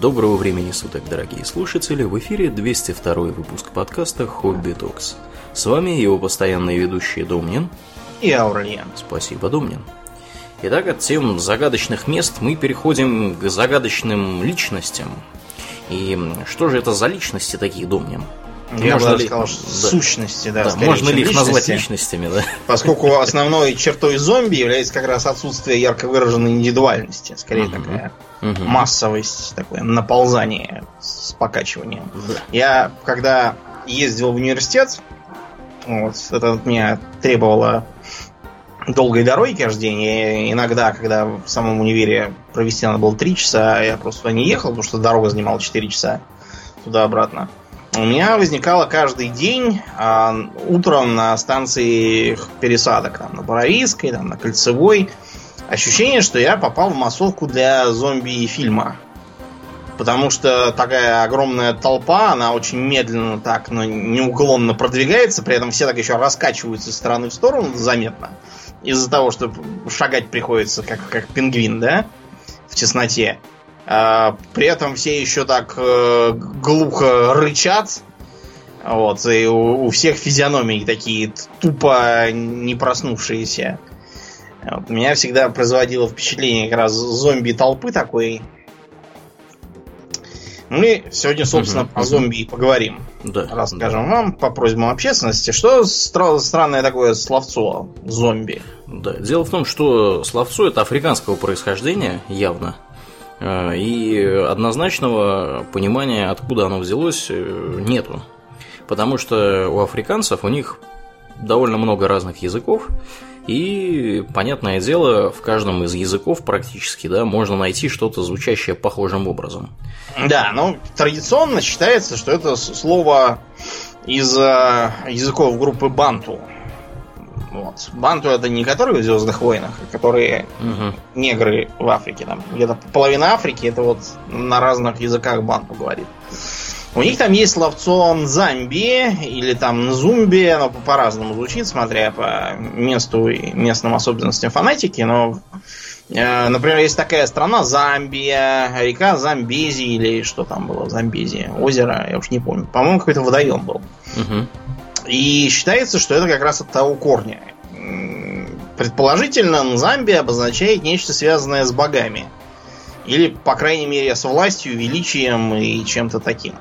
Доброго времени суток, дорогие слушатели! В эфире 202 выпуск подкаста «Хобби Токс». С вами его постоянные ведущие Домнин и Аурлиен. Спасибо, Домнин. Итак, от тем загадочных мест мы переходим к загадочным личностям. И что же это за личности такие, Домнин? Я можно бы ли... сказал, да. сущности, да. да можно ли их личности, назвать личностями, да? Поскольку основной чертой зомби является как раз отсутствие ярко выраженной индивидуальности, скорее угу. такая угу. массовость, такое наползание с покачиванием. Да. Я когда ездил в университет, вот, это от меня требовало долгой дороги каждый день. И иногда, когда в самом универе провести надо было 3 часа, я просто не ехал, потому что дорога занимала 4 часа туда-обратно у меня возникало каждый день а, утром на станции пересадок, там, на Боровицкой, там, на Кольцевой, ощущение, что я попал в массовку для зомби-фильма. Потому что такая огромная толпа, она очень медленно так, но неуклонно продвигается, при этом все так еще раскачиваются из стороны в сторону заметно. Из-за того, что шагать приходится как, как пингвин, да, в тесноте. А, при этом все еще так э, глухо рычат. Вот, и у, у всех физиономии такие тупо не проснувшиеся. Вот, меня всегда производило впечатление как раз зомби толпы такой. Мы сегодня, собственно, угу, про зомби и поговорим. Да, Расскажем да. вам по просьбам общественности, что стра- странное такое словцо зомби. Да, дело в том, что словцо это африканского происхождения, явно. Э, и однозначного понимания, откуда оно взялось, э, нету. Потому что у африканцев у них довольно много разных языков, и, понятное дело, в каждом из языков практически да, можно найти что-то звучащее похожим образом. Да, ну традиционно считается, что это слово из э, языков группы банту. Вот. Банту это не которые в Звездных войнах, а которые угу. негры в Африке. Там где-то половина Африки это вот на разных языках банту говорит. У них там есть словцо Нзамби или там Нзумби, оно по-разному звучит, смотря по месту и местным особенностям фонетики, но э, Например, есть такая страна Замбия, река Замбези или что там было, Замбези, озеро, я уж не помню. По-моему, какой-то водоем был. Угу. И считается, что это как раз от того корня. Предположительно, Замбия обозначает нечто связанное с богами. Или, по крайней мере, с властью, величием и чем-то таким.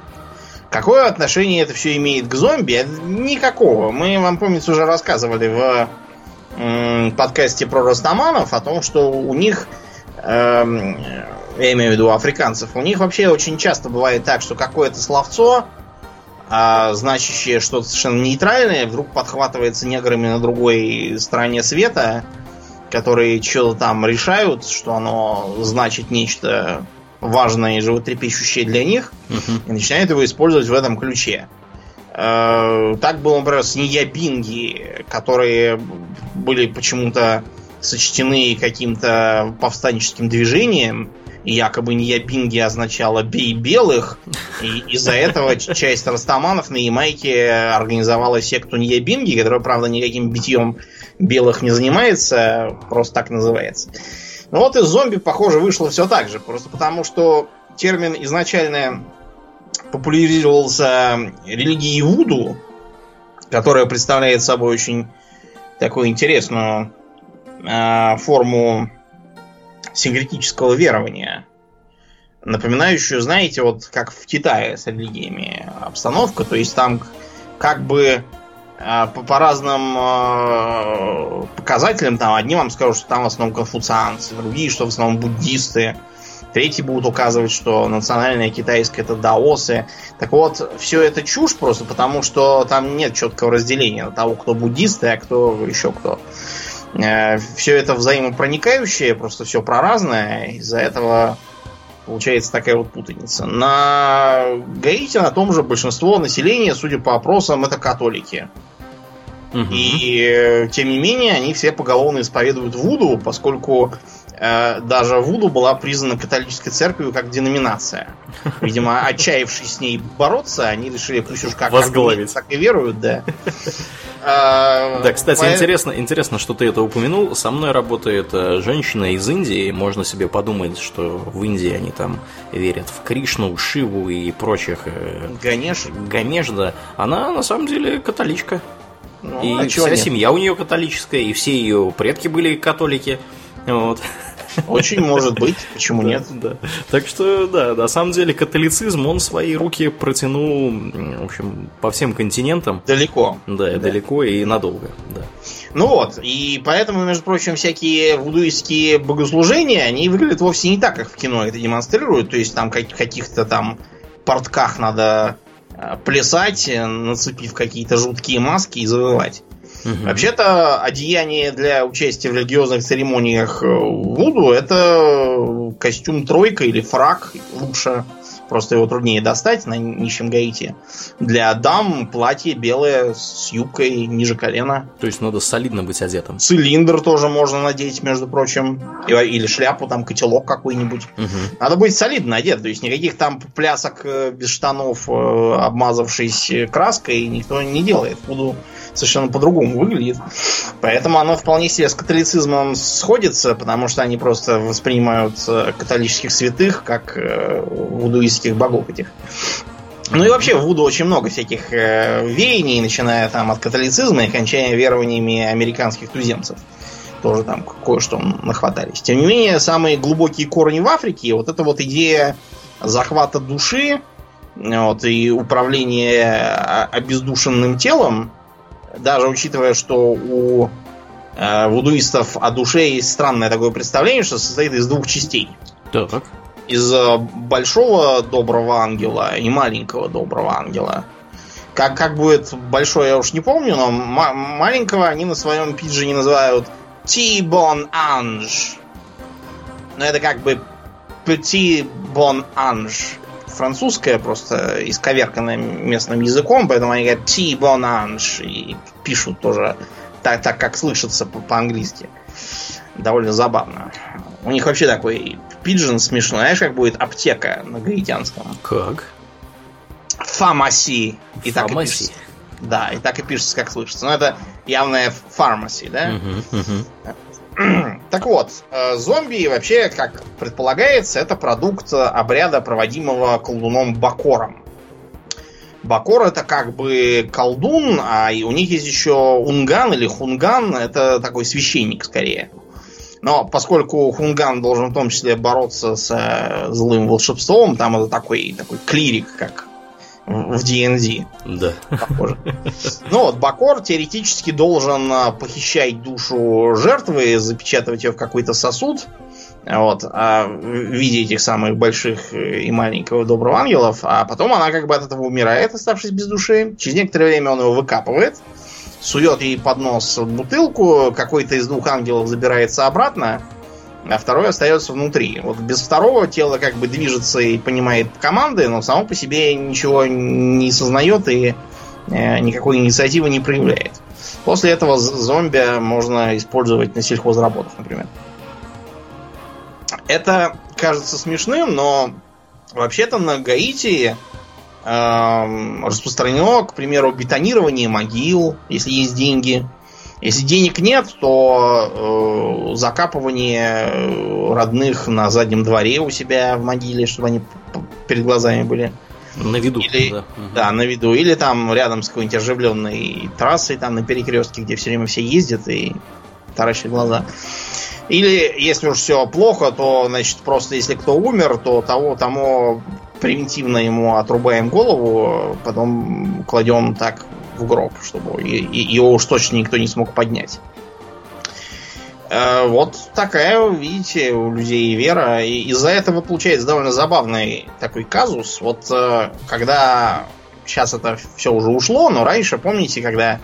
Какое отношение это все имеет к зомби? Никакого. Мы вам, помнится, уже рассказывали в подкасте про Ростаманов о том, что у них, э, я имею в виду африканцев, у них вообще очень часто бывает так, что какое-то словцо а значащее что-то совершенно нейтральное вдруг подхватывается неграми на другой стороне света, которые что-то там решают, что оно значит нечто важное и животрепещущее для них, uh-huh. и начинают его использовать в этом ключе. Э, так было, например, с Ниябинги, которые были почему-то сочтены каким-то повстанческим движением, и якобы не Ябинги означало «бей белых», и из-за этого часть растаманов на Ямайке организовала секту Ньябинги, которая, правда, никаким битьем белых не занимается, просто так называется. Ну вот из зомби, похоже, вышло все так же, просто потому что термин изначально популяризировался религией Вуду, которая представляет собой очень такую интересную э, форму синкретического верования, напоминающую, знаете, вот как в Китае с религиями обстановка, то есть там как бы по, по разным э, показателям, там одни вам скажут, что там в основном конфуцианцы, другие, что в основном буддисты, третьи будут указывать, что национальное китайское это даосы. Так вот, все это чушь просто потому, что там нет четкого разделения на того, кто буддисты, а кто еще кто. Э, все это взаимопроникающее, просто все проразное. Из-за этого получается такая вот путаница. На Гаити на том же большинство населения, судя по опросам, это католики. Угу. И тем не менее, они все поголовно исповедуют Вуду, поскольку э, даже Вуду была признана католической церковью как деноминация. Видимо, отчаявшись с ней бороться, они решили, пусть уж как Возглавить. так и веруют, да. Да, кстати, интересно, интересно, что ты это упомянул. Со мной работает э, женщина из Индии. Можно себе подумать, что в Индии они там верят в Кришну, Шиву и прочих э, Ганеш. Ганеш, да. Она на самом деле католичка. Ну, и а вся нет? семья у нее католическая, и все ее предки были католики. Вот. Очень может быть, почему нет? Да. Так что, да, на самом деле католицизм, он свои руки протянул, в общем, по всем континентам. Далеко. Да, и далеко и надолго, да. Ну вот, и поэтому, между прочим, всякие вудуистские богослужения, они выглядят вовсе не так, как в кино это демонстрируют. То есть там как- каких-то там портках надо э, плясать, нацепив какие-то жуткие маски и завывать. Мгм. Вообще-то одеяние для участия в религиозных церемониях э, Вуду это костюм тройка или фрак лучше. Просто его труднее достать на нищем Гаити. Для дам платье белое с юбкой ниже колена. То есть надо солидно быть одетым. Цилиндр тоже можно надеть, между прочим. И- Или шляпу, там, котелок какой-нибудь. Мгм. Надо быть солидно одет. То есть никаких там плясок э, без штанов, э, обмазавшись э, краской, никто не делает. Буду совершенно по-другому выглядит. Поэтому оно вполне себе с католицизмом сходится, потому что они просто воспринимают э, католических святых как э, вудуистских богов этих. Ну и вообще в Вуду очень много всяких э, веяний, начиная там от католицизма и кончая верованиями американских туземцев. Тоже там кое-что нахватались. Тем не менее, самые глубокие корни в Африке, вот эта вот идея захвата души вот, и управления э, обездушенным телом, даже учитывая, что у э, вудуистов о душе есть странное такое представление, что состоит из двух частей Так. из э, большого доброго ангела и маленького доброго ангела. Как, как будет большой, я уж не помню, но ма- маленького они на своем пиджине называют T-Bon Ange. Но это как бы Petit Bon Ange. Французское просто исковерканное местным языком, поэтому они говорят T-Bon Ange и пишут тоже так, так как слышится по- по-английски. Довольно забавно. У них вообще такой пиджин смешной. Знаешь, как будет аптека на гаитянском? Как? Фамаси. И так и пишется. Да, и так и пишется, как слышится. Но это явная фармаси, да? Мгм, мгм. Так вот, э, зомби вообще, как предполагается, это продукт обряда, проводимого колдуном Бакором. Бакор это как бы колдун, а у них есть еще унган или хунган, это такой священник скорее. Но поскольку хунган должен в том числе бороться с э, злым волшебством, там это такой, такой клирик, как в D&D Да. похоже. Ну вот, Бакор теоретически должен а, похищать душу жертвы, запечатывать ее в какой-то сосуд, вот, а, в виде этих самых больших э, и маленького доброго ангелов, а потом она как бы от этого умирает, оставшись без души. Через некоторое время он его выкапывает, сует ей под нос бутылку, какой-то из двух ангелов забирается обратно, а второй остается внутри. Вот без второго тело как бы движется и понимает команды, но само по себе ничего не сознает и э, никакой инициативы не проявляет. После этого зомби можно использовать на сельхозработах, например. Это кажется смешным, но вообще-то на Гаити эм, распространено, к примеру, бетонирование могил, если есть деньги. Если денег нет, то э, закапывание э, родных на заднем дворе у себя в могиле, чтобы они перед глазами были. На виду. Или- да. Да, на виду. Или там рядом с какой-нибудь оживленной трассой, там на перекрестке, где все время все ездят и таращат глаза. Или, если уж все плохо, то, значит, просто если кто умер, то того, тому превентивно ему отрубаем голову, потом кладем так в гроб, чтобы его уж точно никто не смог поднять. Э, Вот такая, видите, у людей вера. И из-за этого получается довольно забавный такой казус. Вот э, когда сейчас это все уже ушло, но раньше, помните, когда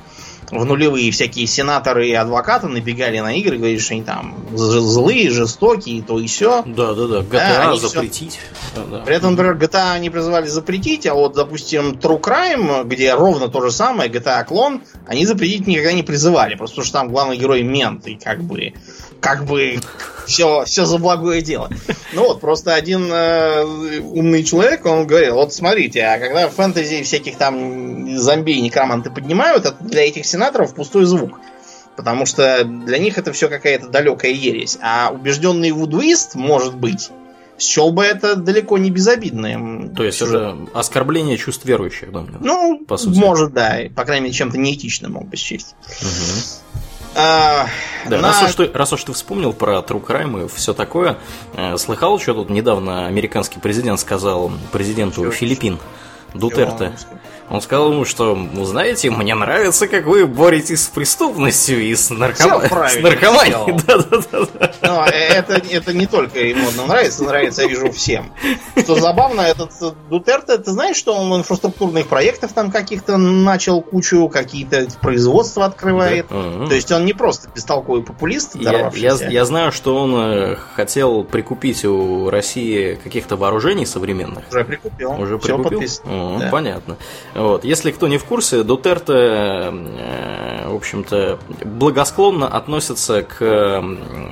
в нулевые всякие сенаторы и адвокаты набегали на игры, говорили, что они там злые, жестокие, то и все. Да, да, да. Да, GTA они всё- запретить. Да, да. При этом, например, GTA они призывали запретить, а вот, допустим, True Crime, где ровно то же самое, GTA клон, они запретить никогда не призывали, просто потому что там главный герой мент, и как бы как бы все, все за благое дело. Ну вот, просто один э, умный человек, он говорил, вот смотрите, а когда в фэнтези всяких там зомби и некроманты поднимают, это для этих сенаторов пустой звук. Потому что для них это все какая-то далекая ересь. А убежденный вудуист, может быть, счел бы это далеко не безобидным. То есть это оскорбление чувств верующих, да? Ну, по сути. может, да. По крайней мере, чем-то неэтичным мог бы счесть. Угу. А, да, на... раз, уж ты, раз уж ты вспомнил про True Crime и все такое, э, слыхал, что тут недавно американский президент сказал президенту Чего? Филиппин Дутерте. Чего? Он сказал ему, что, ну, знаете, мне нравится, как вы боретесь с преступностью и с, нарком... с наркоманией. Да, да, да. Но это, это не только ему нравится, нравится, я вижу, всем. Что забавно, этот Дутерте, ты знаешь, что он инфраструктурных проектов там каких-то начал кучу, какие-то производства открывает. Да. Угу. То есть он не просто бестолковый популист, я, я, я знаю, что он э, хотел прикупить у России каких-то вооружений современных. Уже прикупил. Уже прикупил? Угу, да. Понятно. Вот. Если кто не в курсе, Дутерте, э, в общем-то, благосклонно относится к... Э,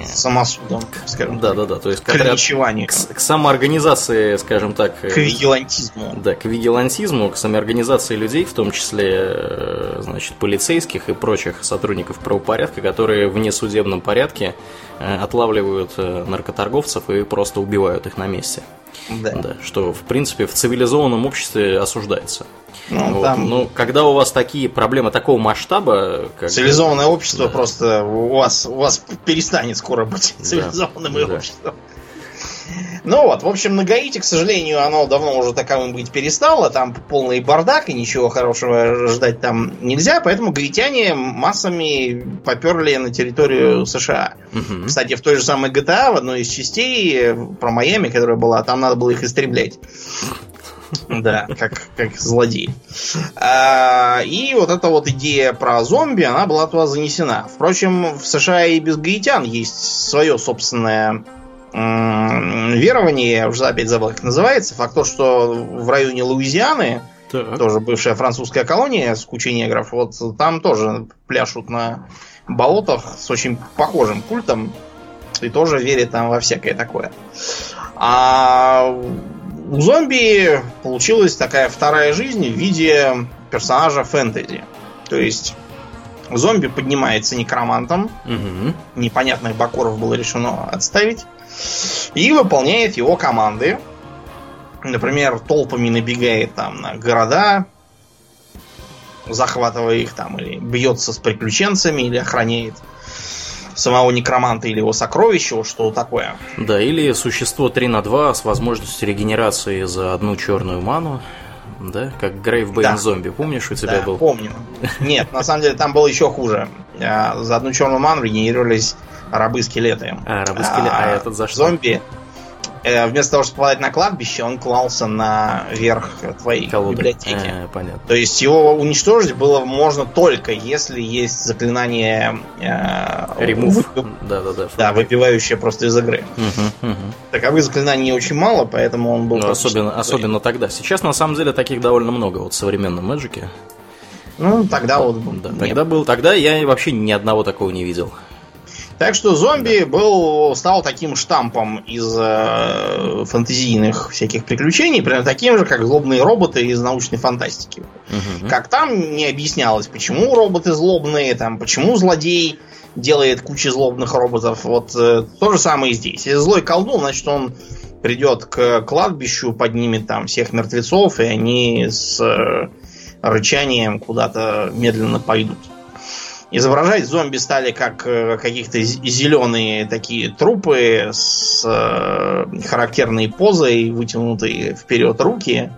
Самосудам, скажем Да, да, да. То есть к, к, к, к самоорганизации, скажем так... К вигилантизму. Да, к вигилантизму, к самоорганизации людей, в том числе, э, значит, полицейских и прочих сотрудников правопорядка, которые в несудебном порядке отлавливают наркоторговцев и просто убивают их на месте. Да. да. Что, в принципе, в цивилизованном обществе осуждается. Ну, вот. там... ну, когда у вас такие проблемы такого масштаба... Как... Цивилизованное общество да. просто у вас, у вас перестанет скоро быть цивилизованным да. обществом. Ну вот, в общем, на Гаити, к сожалению, оно давно уже таковым быть перестало. Там полный бардак, и ничего хорошего ждать там нельзя. Поэтому гаитяне массами поперли на территорию США. Угу. Кстати, в той же самой GTA, в одной из частей про Майами, которая была, там надо было их истреблять. Да, как, как злодей. А, и вот эта вот идея про зомби, она была туда занесена. Впрочем, в США и без гаитян есть свое собственное верование, я уже опять забыл, как называется. Факт то, что в районе Луизианы, так. тоже бывшая французская колония с кучей негров, вот там тоже пляшут на болотах с очень похожим культом и тоже верят там во всякое такое. А у зомби получилась такая вторая жизнь в виде персонажа фэнтези. То есть зомби поднимается некромантом. Угу. Непонятных бакоров было решено отставить. И выполняет его команды. Например, толпами набегает там на города, захватывая их там, или бьется с приключенцами, или охраняет самого некроманта или его сокровища, что такое. Да, или существо 3 на 2 с возможностью регенерации за одну черную ману. Да, как Грейвбейн да. зомби, помнишь, у тебя да, был? Помню. Нет, на самом деле там было еще хуже. А, за одну черную ману регенерировались рабы-скелеты. А, рабы-скелеты, а, а этот за что? Зомби Э, вместо того, чтобы попадать на кладбище, он клался на верх твоей Колоды. библиотеки. А, понятно. То есть его уничтожить было можно только если есть заклинание э, Ремув. Да, да, да. Да, выпивающее просто из игры. Угу, угу. Таковых заклинаний очень мало, поэтому он был. Ну, особенно, особенно тогда. Сейчас на самом деле таких довольно много вот в современном Мэджике. Ну, тогда вот. Да, тогда был. Тогда я вообще ни одного такого не видел. Так что зомби был, стал таким штампом из э, фантазийных всяких приключений, примерно таким же, как злобные роботы из научной фантастики. Угу. Как там не объяснялось, почему роботы злобные, там, почему злодей делает кучу злобных роботов. Вот э, то же самое и здесь. Если злой колдун, значит он придет к кладбищу, поднимет там всех мертвецов, и они с э, рычанием куда-то медленно пойдут. Изображать зомби стали как э, каких-то зеленые такие трупы с э, характерной позой, вытянутые вперед руки,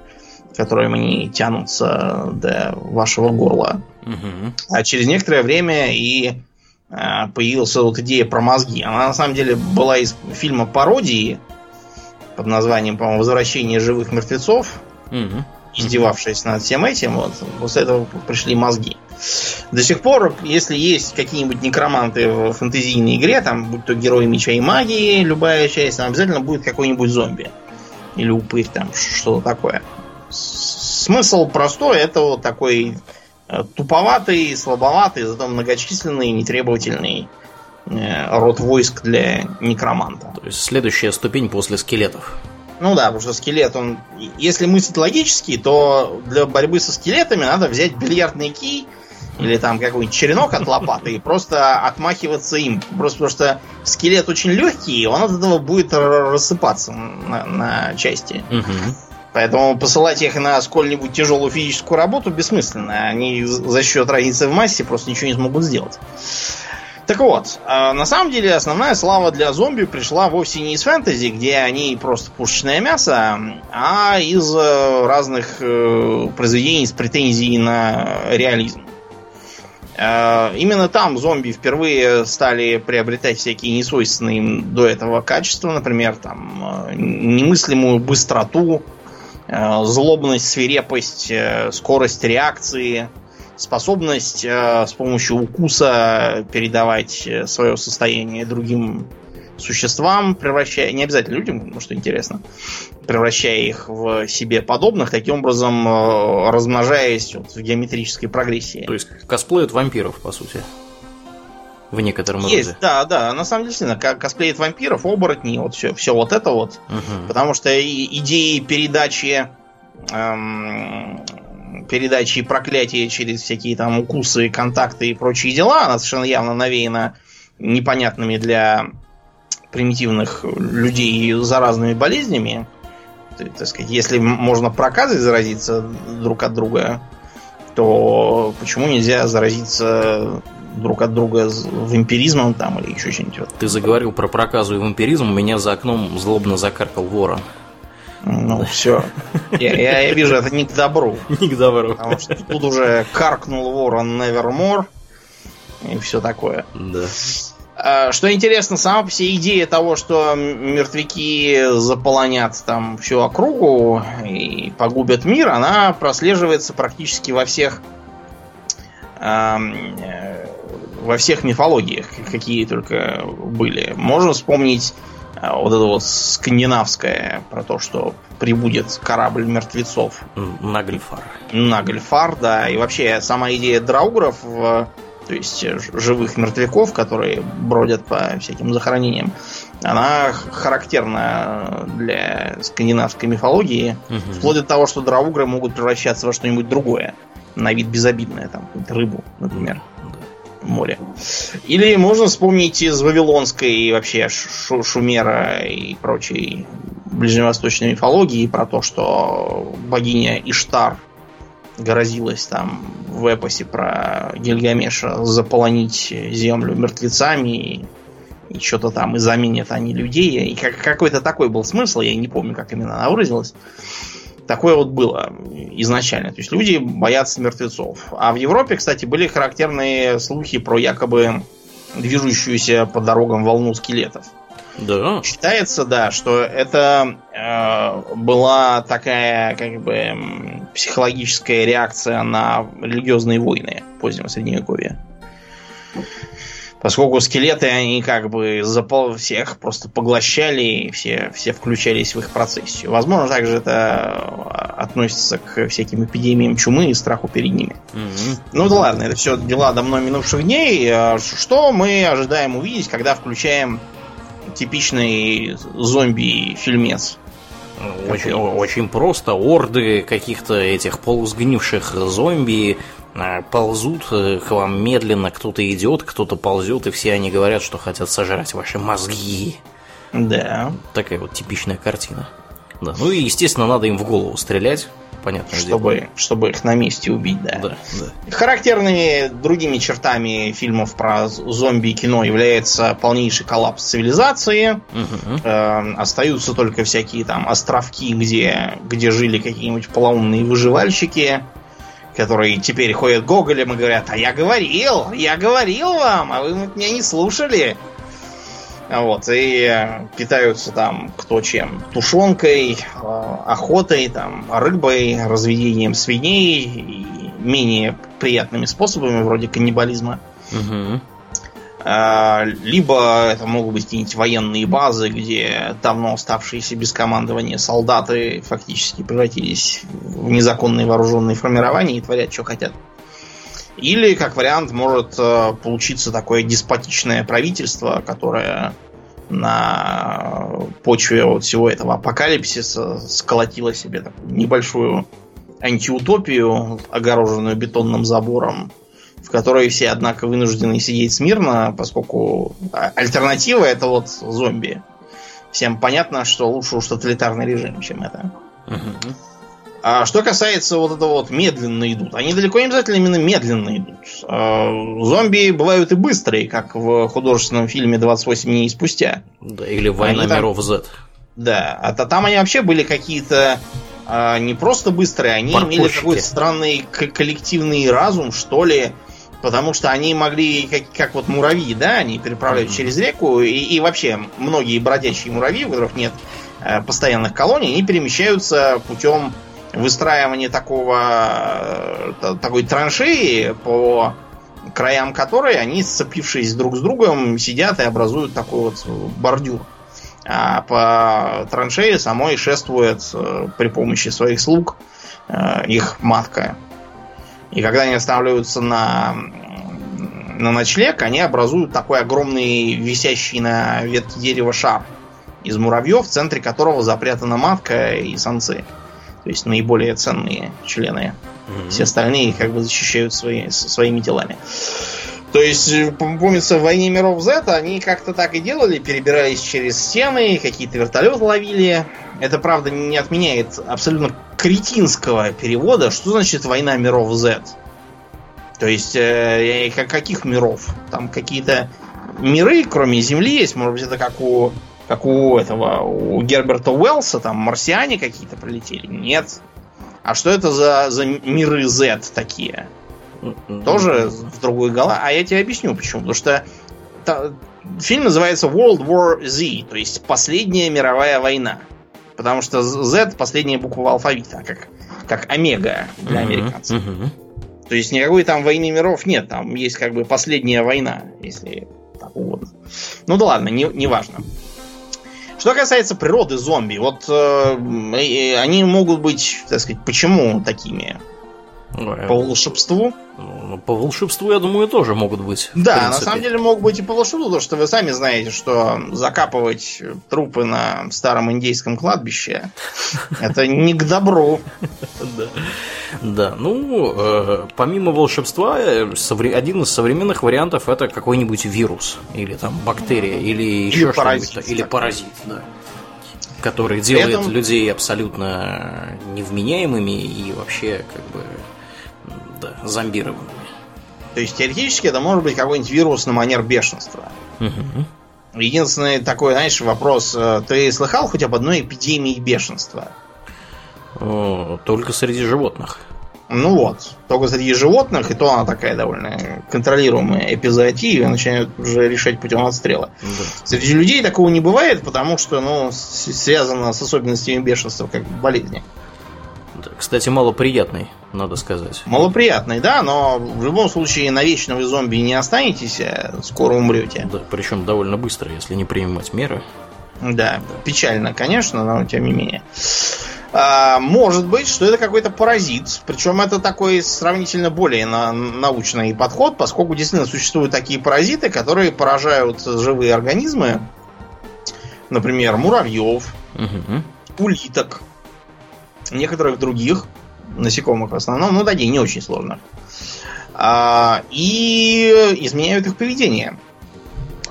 которыми они тянутся до вашего горла. Угу. А через некоторое время и э, появилась вот идея про мозги. Она на самом деле была из фильма пародии под названием, по-моему, «Возвращение живых мертвецов», угу. Издевавшись над всем этим. Вот после этого пришли мозги. До сих пор, если есть какие-нибудь некроманты в фэнтезийной игре, там, будь то герои меча и магии, любая часть, там обязательно будет какой-нибудь зомби. Или упырь, там, что-то такое. Смысл простой, это вот такой э, туповатый, слабоватый, зато многочисленный, нетребовательный э, род войск для некроманта. То есть следующая ступень после скелетов. Ну да, потому что скелет, он... Если мыслить логически, то для борьбы со скелетами надо взять бильярдный кий или там какой-нибудь черенок от лопаты и просто отмахиваться им. Просто потому что скелет очень легкий, и он от этого будет рассыпаться на, на части. Угу. Поэтому посылать их на сколь-нибудь тяжелую физическую работу бессмысленно. Они за счет разницы в массе просто ничего не смогут сделать. Так вот, э, на самом деле основная слава для зомби пришла вовсе не из фэнтези, где они просто пушечное мясо, а из э, разных э, произведений с претензией на реализм. Именно там зомби впервые стали приобретать всякие несвойственные им до этого качества, например, там немыслимую быстроту, злобность, свирепость, скорость реакции – способность э, с помощью укуса передавать э, свое состояние другим существам, превращая, не обязательно людям, что интересно, превращая их в себе подобных, таким образом э, размножаясь вот, в геометрической прогрессии. То есть косплеят вампиров, по сути. В некотором Есть, роде. да, да. На самом деле, действительно, косплеит вампиров, оборотни, вот все, все вот это вот. Угу. Потому что идеи передачи эм, передачи проклятия через всякие там укусы, контакты и прочие дела, она совершенно явно навеяна непонятными для примитивных людей заразными болезнями. Так сказать, если можно проказой заразиться друг от друга, то почему нельзя заразиться друг от друга вампиризмом там или еще что-нибудь? Ты заговорил про проказу и вампиризм, у меня за окном злобно закаркал ворон. Ну, все. Я, я, я вижу, это не к добру. Не к добру. Потому что тут уже каркнул ворон Nevermore и все такое. Да. А, что интересно, сама по себе идея того, что мертвяки заполонят там всю округу и погубят мир, она прослеживается практически во всех э, во всех мифологиях, какие только были. Можно вспомнить вот это вот скандинавское про то, что прибудет корабль мертвецов. Нагльфар. Нагльфар, да. И вообще сама идея драугров, то есть живых мертвяков, которые бродят по всяким захоронениям, она характерна для скандинавской мифологии. Угу. Вплоть до того, что драугры могут превращаться во что-нибудь другое. На вид безобидное, там, рыбу, например море. Или можно вспомнить из Вавилонской вообще Шумера и прочей ближневосточной мифологии про то, что богиня Иштар грозилась там в эпосе про Гильгамеша заполонить землю мертвецами и, и что-то там и заменят они людей. И как, какой-то такой был смысл, я не помню, как именно она выразилась. Такое вот было изначально. То есть люди боятся мертвецов. А в Европе, кстати, были характерные слухи про якобы движущуюся по дорогам волну скелетов. Да. Считается, да, что это э, была такая как бы психологическая реакция на религиозные войны позднего средневековья. Поскольку скелеты, они как бы запол всех просто поглощали, и все, все включались в их процессию. Возможно, также это относится к всяким эпидемиям чумы и страху перед ними. Угу. Ну да ладно, это все дела давно минувших дней. А что мы ожидаем увидеть, когда включаем типичный зомби-фильмец? Очень, очень просто. Орды каких-то этих полусгнивших зомби ползут э, к вам медленно, кто-то идет, кто-то ползет, и все они говорят, что хотят сожрать ваши мозги. Да. Такая вот типичная картина. Да. Ну и, естественно, надо им в голову стрелять. Понятно. Чтобы, дело. чтобы их на месте убить, да. Да, да. Характерными другими чертами фильмов про зомби кино является полнейший коллапс цивилизации. Угу. Э, остаются только всякие там островки, где, где жили какие-нибудь полоумные выживальщики которые теперь ходят гоголем и говорят, а я говорил, я говорил вам, а вы меня не слушали. Вот, и э, питаются там кто чем. Тушенкой, э, охотой, там, рыбой, разведением свиней и менее приятными способами, вроде каннибализма. Угу. А, либо это могут быть какие-нибудь военные базы, где давно оставшиеся без командования солдаты фактически превратились в незаконные вооруженные формирования и творят, что хотят. Или, как вариант, может э, получиться такое деспотичное правительство, которое на почве вот всего этого апокалипсиса сколотило себе такую небольшую антиутопию, огороженную бетонным забором, в которой все, однако, вынуждены сидеть смирно, поскольку а, альтернатива это вот зомби. Всем понятно, что лучше уж тоталитарный режим, чем это. Угу. А что касается вот этого вот медленно идут, они далеко не обязательно именно медленно идут. А, зомби бывают и быстрые, как в художественном фильме 28 дней спустя. Да, или Война они миров там... Z. Да, а то там они вообще были какие-то а, не просто быстрые, они Паркурщики. имели какой-то странный коллективный разум, что ли. Потому что они могли, как, как вот муравьи, да, они переправляют mm-hmm. через реку, и, и вообще многие бродячие муравьи, у которых нет э, постоянных колоний, они перемещаются путем выстраивание такого э, такой траншеи, по краям которой они, сцепившись друг с другом, сидят и образуют такой вот бордюр. А по траншеи самой шествует э, при помощи своих слуг э, их матка. И когда они останавливаются на, на ночлег, они образуют такой огромный висящий на ветке дерева шар из муравьев, в центре которого запрятана матка и самцы то есть наиболее ценные члены. Mm-hmm. Все остальные как бы защищают свои, своими телами. То есть, э, помнится, в войне миров Z они как-то так и делали, перебирались через стены, какие-то вертолеты ловили. Это, правда, не отменяет абсолютно кретинского перевода. Что значит война миров Z? То есть, э, каких миров? Там какие-то миры, кроме Земли, есть, может быть, это как у как у этого, у Герберта Уэллса, там марсиане какие-то прилетели? Нет. А что это за, за миры Z такие? Тоже в другой гала. А я тебе объясню почему. Потому что та, фильм называется World War Z, то есть последняя мировая война. Потому что Z последняя буква алфавита, как, как омега для американцев. То есть никакой там войны миров нет, там есть как бы последняя война, если так угодно. Ну да ладно, не, не важно. Что касается природы зомби, вот э, они могут быть, так сказать, почему такими? По волшебству? Ну, по волшебству, я думаю, тоже могут быть. Да, на самом деле могут быть и по волшебству, потому что вы сами знаете, что закапывать трупы на старом индейском кладбище это не к добру. Да, ну, э, помимо волшебства, э, один из современных вариантов это какой-нибудь вирус, или там бактерия, или еще что-нибудь, или паразит, да который делает этом... людей абсолютно невменяемыми и вообще как бы да, зомбированными. То есть теоретически это может быть какой-нибудь вирус на манер бешенства. Угу. Единственный такой, знаешь, вопрос. Э, ты слыхал хоть об одной эпидемии бешенства? О, только среди животных. Ну вот, только среди животных, и то она такая довольно контролируемая эпизоотия, начинают уже решать путем отстрела. Да. Среди людей такого не бывает, потому что, ну, связано с особенностями бешенства, как болезни. Кстати, малоприятный, надо сказать. Малоприятный, да, но в любом случае навечно вы зомби не останетесь, а скоро умрете. Да, причем довольно быстро, если не принимать меры. Да, да. печально, конечно, но тем не менее. А, может быть, что это какой-то паразит. Причем это такой сравнительно более на, научный подход, поскольку действительно существуют такие паразиты, которые поражают живые организмы. Например, муравьев, угу. улиток, некоторых других насекомых в основном, ну, такие не очень сложно. А, и изменяют их поведение.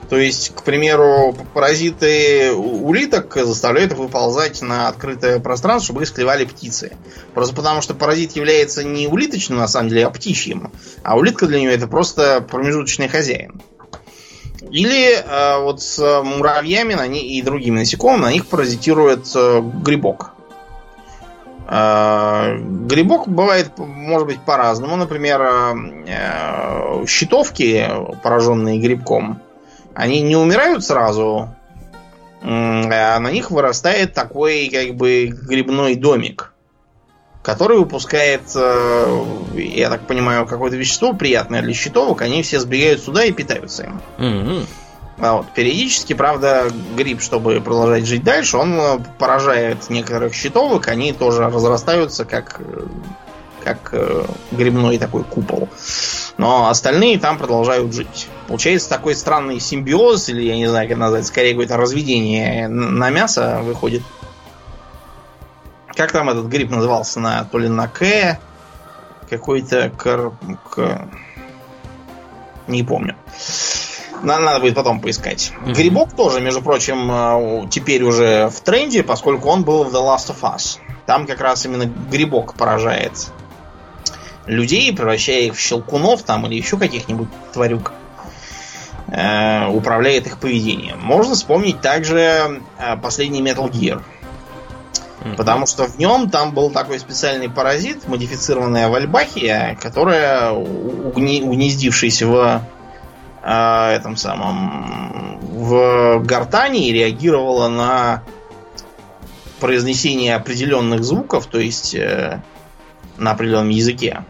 То есть, к примеру, паразиты улиток заставляют их выползать на открытое пространство, чтобы их склевали птицы. Просто потому, что паразит является не улиточным, на самом деле, а птичьим. А улитка для нее это просто промежуточный хозяин. Или э, вот с муравьями на не, и другими насекомыми на них паразитирует э, грибок. Э, грибок бывает, может быть, по-разному. Например, э, щитовки, пораженные грибком, они не умирают сразу, а на них вырастает такой, как бы, грибной домик, который выпускает, э, я так понимаю, какое-то вещество приятное для щитовок. Они все сбегают сюда и питаются им. Mm-hmm. А вот, периодически, правда, гриб, чтобы продолжать жить дальше, он поражает некоторых щитовок, они тоже разрастаются как, как э, грибной такой купол. Но остальные там продолжают жить. Получается такой странный симбиоз, или я не знаю, как назвать, скорее какое-то разведение на мясо выходит. Как там этот гриб назывался? На, то ли на К, какой-то кар... К... Не помню. Надо, надо будет потом поискать. Mm-hmm. Грибок тоже, между прочим, э, теперь уже в тренде, поскольку он был в The Last of Us. Там как раз именно грибок поражает людей, превращая их в щелкунов там или еще каких-нибудь тварюк. Э, управляет их поведением. Можно вспомнить также э, последний Metal Gear. Потому что в нем там был такой специальный паразит, модифицированная вальбахия, которая, угни, угнездившись в э, этом самом в гортани, реагировала на произнесение определенных звуков, то есть э, на определенном языке.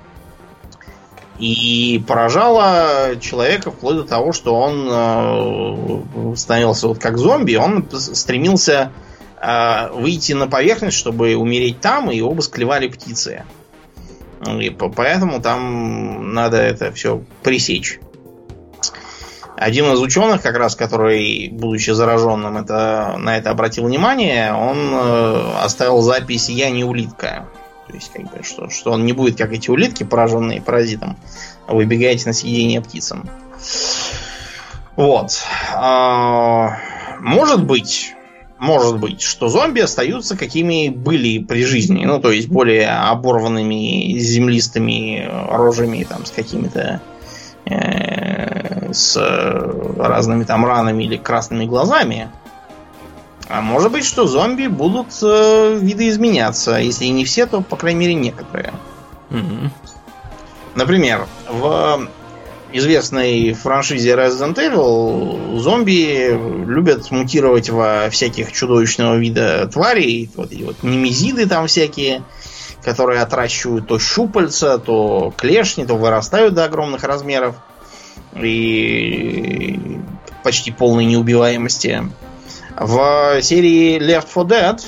И поражала человека вплоть до того, что он э, становился вот как зомби, он стремился э, выйти на поверхность, чтобы умереть там, и его бы склевали птицы. И поэтому там надо это все пресечь. Один из ученых, как раз, который, будучи зараженным, это, на это обратил внимание, он э, оставил запись «Я не улитка». То есть, как бы, что, что он не будет, как эти улитки, пораженные паразитом, выбегаете на съедение птицам. Вот. А, может быть, может быть, что зомби остаются какими были при жизни. Ну, то есть более оборванными, землистыми рожами, там, с какими-то э, с разными там ранами или красными глазами. А может быть, что зомби будут э, видоизменяться. Если не все, то, по крайней мере, некоторые. Mm-hmm. Например, в известной франшизе Resident Evil зомби любят мутировать во всяких чудовищного вида тварей. Вот и вот немезиды там всякие, которые отращивают то щупальца, то клешни, то вырастают до огромных размеров. И почти полной неубиваемости. В серии Left 4 Dead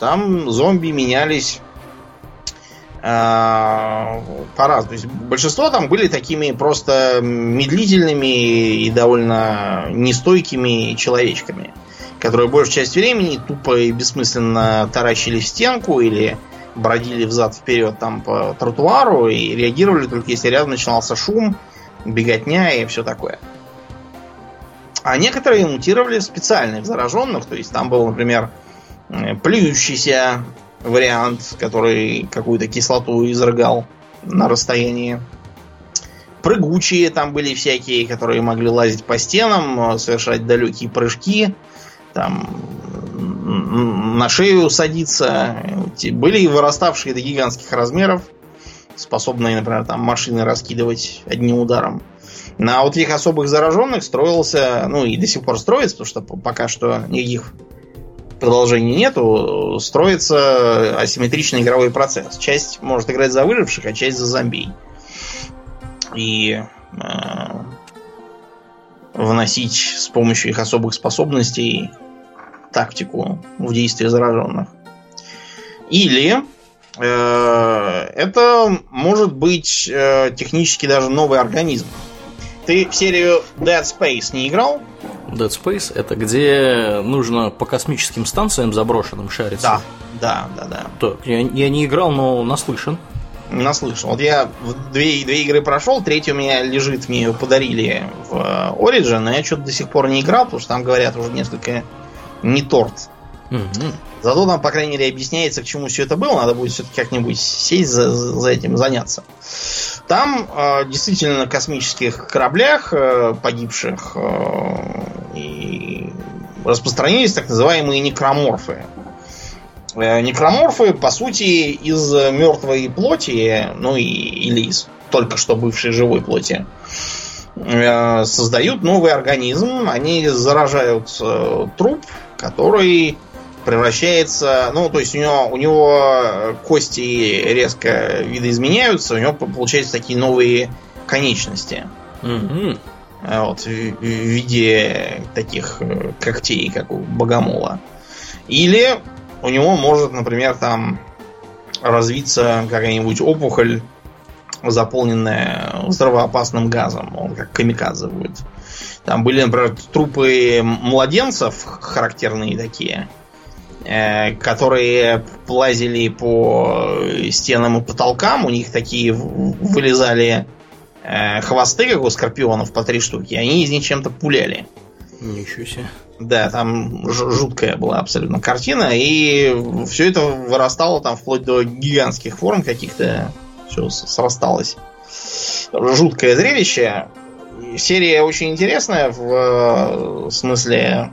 там зомби менялись э, по-разному. Большинство там были такими просто медлительными и довольно нестойкими человечками, которые большую часть времени тупо и бессмысленно таращили стенку или бродили взад-вперед там по тротуару и реагировали только если рядом начинался шум, беготня и все такое. А некоторые мутировали специальных зараженных. То есть там был, например, плюющийся вариант, который какую-то кислоту изрыгал на расстоянии. Прыгучие там были всякие, которые могли лазить по стенам, совершать далекие прыжки, там на шею садиться. Были и выраставшие до гигантских размеров, способные, например, там машины раскидывать одним ударом. На вот этих особых зараженных строился, ну и до сих пор строится, потому что пока что никаких продолжений нету, строится асимметричный игровой процесс. Часть может играть за выживших, а часть за зомби. И э, вносить с помощью их особых способностей тактику в действие зараженных. Или это может быть э, технически даже новый организм. Ты в серию Dead Space не играл? Dead Space это где нужно по космическим станциям заброшенным шариться. Да, да, да, да. Так, я, я не играл, но наслышан. Наслышан. Вот я две, две игры прошел, третью у меня лежит, мне ее подарили в Origin, но я что-то до сих пор не играл, потому что там говорят уже несколько не торт. Зато там, по крайней мере, объясняется, к чему все это было. Надо будет все-таки как-нибудь сесть за, за этим заняться. Там э, действительно на космических кораблях э, погибших э, и распространились так называемые некроморфы. Э, некроморфы, по сути, из мертвой плоти, ну и, или из только что бывшей живой плоти, э, создают новый организм. Они заражают э, труп, который превращается, ну, то есть у него, у него кости резко видоизменяются, у него получаются такие новые конечности. Mm-hmm. Вот, в, в виде таких э, когтей, как у богомола. Или у него может, например, там развиться какая-нибудь опухоль, заполненная взрывоопасным газом. Он как камикадзе будет. Там были, например, трупы младенцев, характерные такие, э, которые лазили по стенам и потолкам. У них такие вылезали э, хвосты, как у скорпионов, по три штуки. Они из них чем-то пуляли. Ничего себе. Да, там жуткая была абсолютно картина, и все это вырастало там вплоть до гигантских форм каких-то, все срасталось. Жуткое зрелище. Серия очень интересная в э, смысле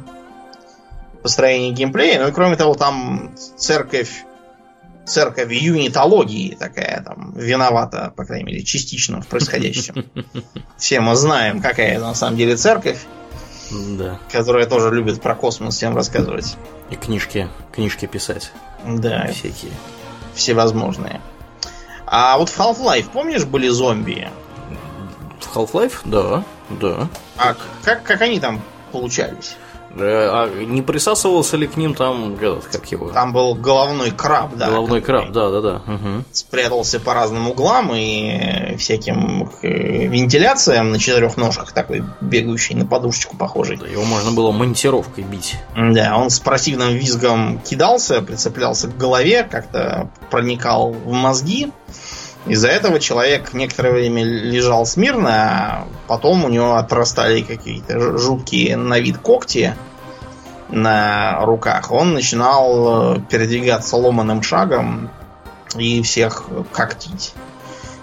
построения геймплея, ну и кроме того, там церковь церковь юнитологии такая там виновата, по крайней мере, частично в происходящем. Все мы знаем, какая это на самом деле церковь. Да. Которая тоже любит про космос всем рассказывать. И книжки, книжки писать. Да. Всякие. Всевозможные. А вот в Half-Life, помнишь, были зомби? В Half-Life? Да, да. А как, как они там получались? А не присасывался ли к ним там, этот, как его? Там был головной краб, да. Головной краб, да, да, да. Угу. Спрятался по разным углам и всяким э, вентиляциям на четырех ножках такой бегающий на подушечку похожий. Да, его можно было монтировкой бить. Да, он с противным визгом кидался, прицеплялся к голове, как-то проникал в мозги. Из-за этого человек некоторое время лежал смирно, а потом у него отрастали какие-то жуткие на вид когти на руках. Он начинал э, передвигаться ломаным шагом и всех когтить.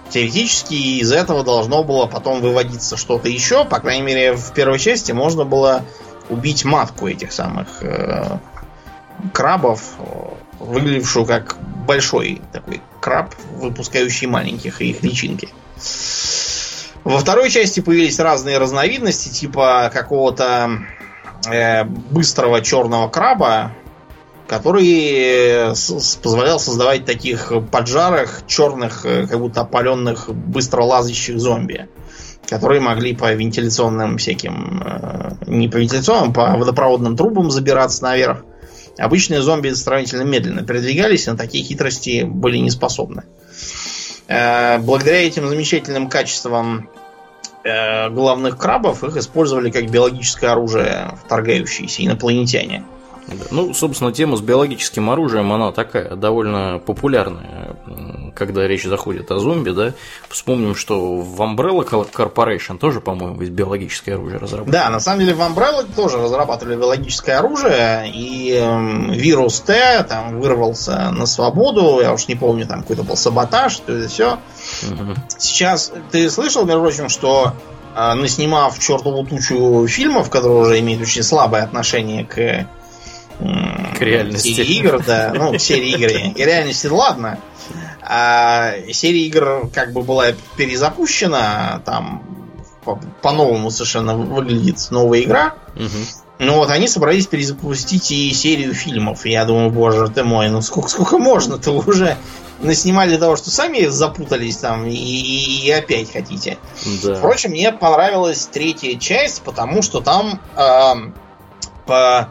Теоретически из этого должно было потом выводиться что-то еще. По крайней мере, в первой части можно было убить матку этих самых э, крабов, выглядевшую как большой такой краб, выпускающий маленьких и их личинки. Во второй части появились разные разновидности, типа какого-то э, быстрого черного краба, который э, с, позволял создавать таких поджарых, черных, э, как будто опаленных, быстро лазящих зомби, которые могли по вентиляционным всяким, э, не по вентиляционным, по водопроводным трубам забираться наверх Обычные зомби сравнительно медленно передвигались, и на такие хитрости были не способны. Э, благодаря этим замечательным качествам э, главных крабов их использовали как биологическое оружие вторгающиеся инопланетяне. Ну, собственно, тема с биологическим оружием, она такая, довольно популярная, когда речь заходит о зомби, да. Вспомним, что в Umbrella Corporation тоже, по-моему, есть биологическое оружие разработано. Да, на самом деле в Umbrella тоже разрабатывали биологическое оружие, и э, вирус Т там вырвался на свободу, я уж не помню, там какой-то был саботаж, что это все. Угу. Сейчас, ты слышал, между прочим, что э, наснимав чертову тучу фильмов, которые уже имеют очень слабое отношение к к реальности. Серии игр, да. Ну, серии игр. И реальности, ладно. А серия игр как бы была перезапущена, там по-новому совершенно выглядит новая игра. Угу. Ну вот они собрались перезапустить и серию фильмов. я думаю, боже ты мой, ну сколько, сколько можно-то уже наснимали того, что сами запутались там и, и, и опять хотите. Да. Впрочем, мне понравилась третья часть, потому что там э, по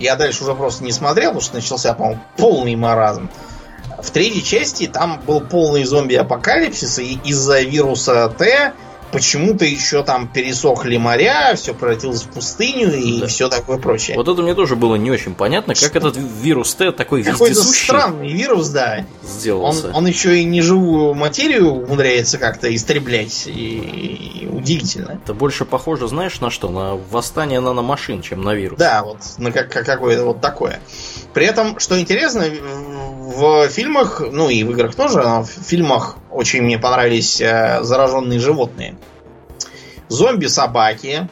я дальше уже просто не смотрел, потому что начался, по-моему, полный маразм. В третьей части там был полный зомби-апокалипсис, и из-за вируса Т почему-то еще там пересохли моря, все превратилось в пустыню и да. все такое прочее. Вот это мне тоже было не очень понятно, как этот вирус Т такой Какой-то странный вирус, да. Сделался. Он, он еще и неживую материю умудряется как-то истреблять. И, и удивительно. Это больше похоже, знаешь, на что? На восстание наномашин, чем на вирус. Да, вот на как, какое-то вот такое. При этом, что интересно, в фильмах, ну и в играх тоже, но в фильмах очень мне понравились э, зараженные животные. Зомби-собаки.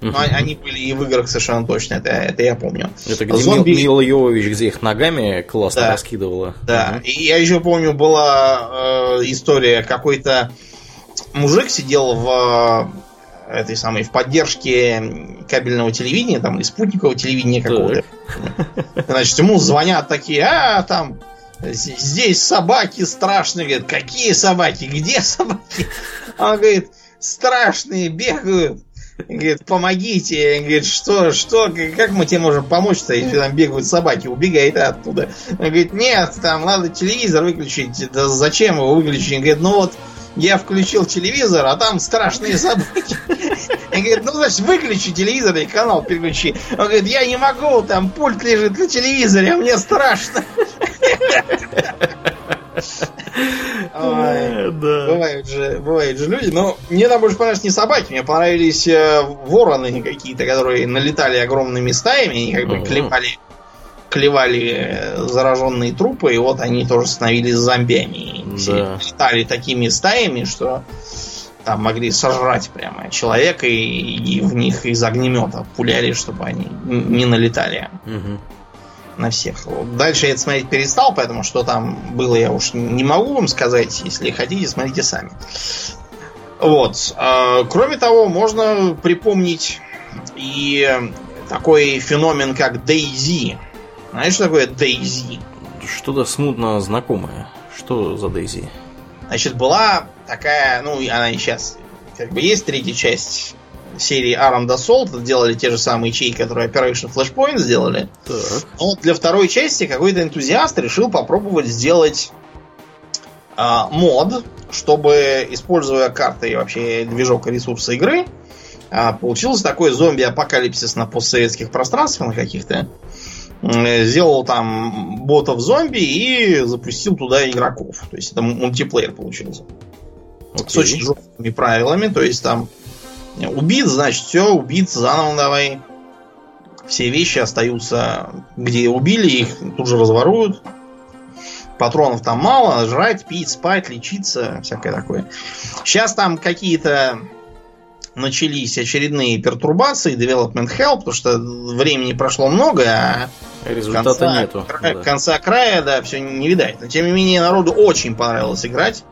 Угу. Ну, они были и в играх совершенно точно, это, это я помню. Это где Зомби... Мила Йовович, где их ногами классно да. раскидывала. Да, угу. и я еще помню, была э, история, какой-то мужик сидел в этой самой в поддержке кабельного телевидения, там, или спутникового телевидения какого-то. Значит, ему звонят такие, а, там, здесь собаки страшные. Говорит, какие собаки? Где собаки? Он говорит, страшные, бегают. Говорит, помогите. Говорит, что, что, как мы тебе можем помочь-то, если там бегают собаки? Убегай ты оттуда. Он говорит, нет, там надо телевизор выключить. Да зачем его выключить? Он говорит, ну вот, я включил телевизор, а там страшные собаки. Он говорит, ну, значит, выключи телевизор и канал переключи. Он говорит, я не могу, там пульт лежит на телевизоре, а мне страшно. Ой, да. Бывают же, бывают же люди. Но мне там больше понравились не собаки, мне понравились э, вороны какие-то, которые налетали огромными стаями и как бы клевали, клевали э, зараженные трупы, и вот они тоже становились зомбями. Да. Летали такими стаями, что там могли сожрать прямо человека и, и в них из огнемета пуляли, чтобы они не налетали. Угу на всех. Дальше я это смотреть перестал, поэтому что там было, я уж не могу вам сказать. Если хотите, смотрите сами. Вот. А, кроме того, можно припомнить и такой феномен, как Дейзи. Знаешь, что такое Дейзи? Что-то смутно знакомое. Что за Дейзи? Значит, была такая, ну, она и сейчас как бы есть третья часть серии Armed Assault делали те же самые ячейки, которые Operation Flashpoint сделали. Так. Но для второй части какой-то энтузиаст решил попробовать сделать а, мод, чтобы, используя карты и вообще движок и ресурсы игры, а, получился такой зомби-апокалипсис на постсоветских пространствах каких-то. Сделал там ботов зомби и запустил туда игроков. То есть это мультиплеер получился. Okay. С очень жесткими правилами. То есть там Убит, значит, все, убит, заново давай. Все вещи остаются, где убили, их тут же разворуют. Патронов там мало, жрать, пить, спать, лечиться, всякое такое. Сейчас там какие-то начались очередные пертурбации, development hell, потому что времени прошло много, а результата конца, нету. Кра- да. Конца края, да, все не видать. Но тем не менее, народу очень понравилось играть.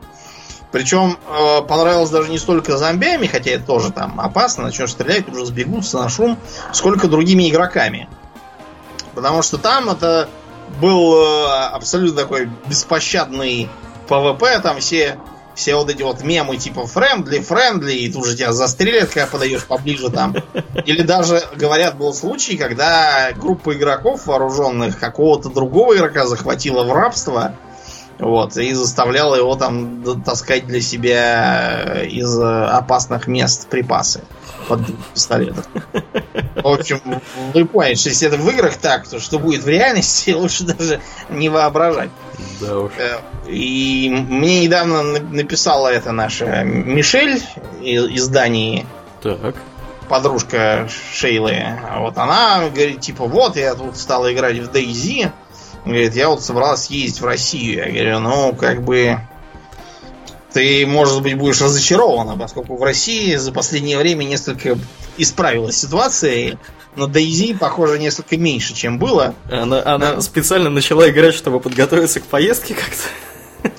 Причем э, понравилось даже не столько зомбями, хотя это тоже там опасно, начнешь стрелять, уже сбегутся на шум, сколько другими игроками. Потому что там это был э, абсолютно такой беспощадный PvP, там все, все вот эти вот мемы типа friendly, friendly, и тут же тебя застрелят, когда подойдешь поближе там. Или даже, говорят, был случай, когда группа игроков вооруженных какого-то другого игрока захватила в рабство, вот, и заставляла его там таскать для себя из опасных мест припасы под пистолет. В общем, вы поняли, что если это в играх так, то что будет в реальности, лучше даже не воображать. Да уж. Э, и мне недавно написала это наша Мишель из Дании. Так. Подружка Шейлы. Вот она говорит, типа, вот я тут стала играть в Дейзи. Говорит, я вот собралась ездить в Россию. Я говорю, ну, как бы... Ты, может быть, будешь разочарована, поскольку в России за последнее время несколько исправилась ситуация, но Дейзи, похоже, несколько меньше, чем было. Она, она специально начала играть, чтобы подготовиться к поездке как-то?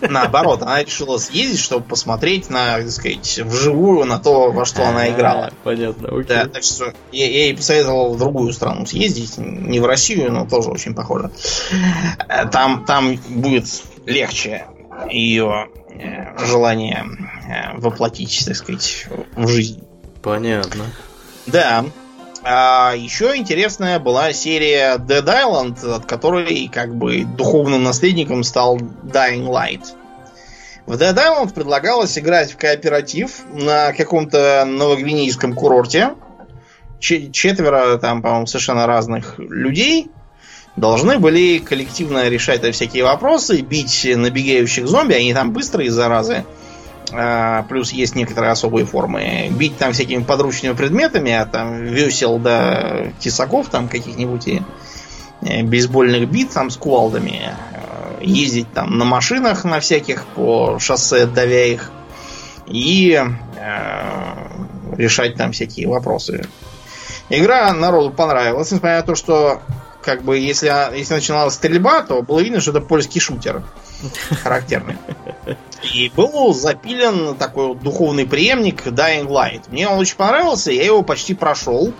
Наоборот, она решила съездить, чтобы посмотреть на, так сказать, вживую на то, во что она играла. Понятно, окей. Да, так что я, я ей посоветовал в другую страну съездить, не в Россию, но тоже очень похоже. Там, там будет легче ее э, желание э, воплотить, так сказать, в жизнь. Понятно. Да. А еще интересная была серия Dead Island, от которой как бы духовным наследником стал Dying Light. В Dead Island предлагалось играть в кооператив на каком-то новогвинейском курорте. Четверо там, по-моему, совершенно разных людей должны были коллективно решать всякие вопросы, бить набегающих зомби, они там быстрые заразы. А, плюс есть некоторые особые формы. Бить там всякими подручными предметами, а там весел до тесаков там каких-нибудь и э, бейсбольных бит там с кувалдами. Э, ездить там на машинах на всяких по шоссе, давя их. И э, решать там всякие вопросы. Игра народу понравилась, несмотря на то, что как бы если, если начиналась стрельба, то было видно, что это польский шутер характерный. И был запилен такой вот духовный преемник Dying Light. Мне он очень понравился, я его почти прошел.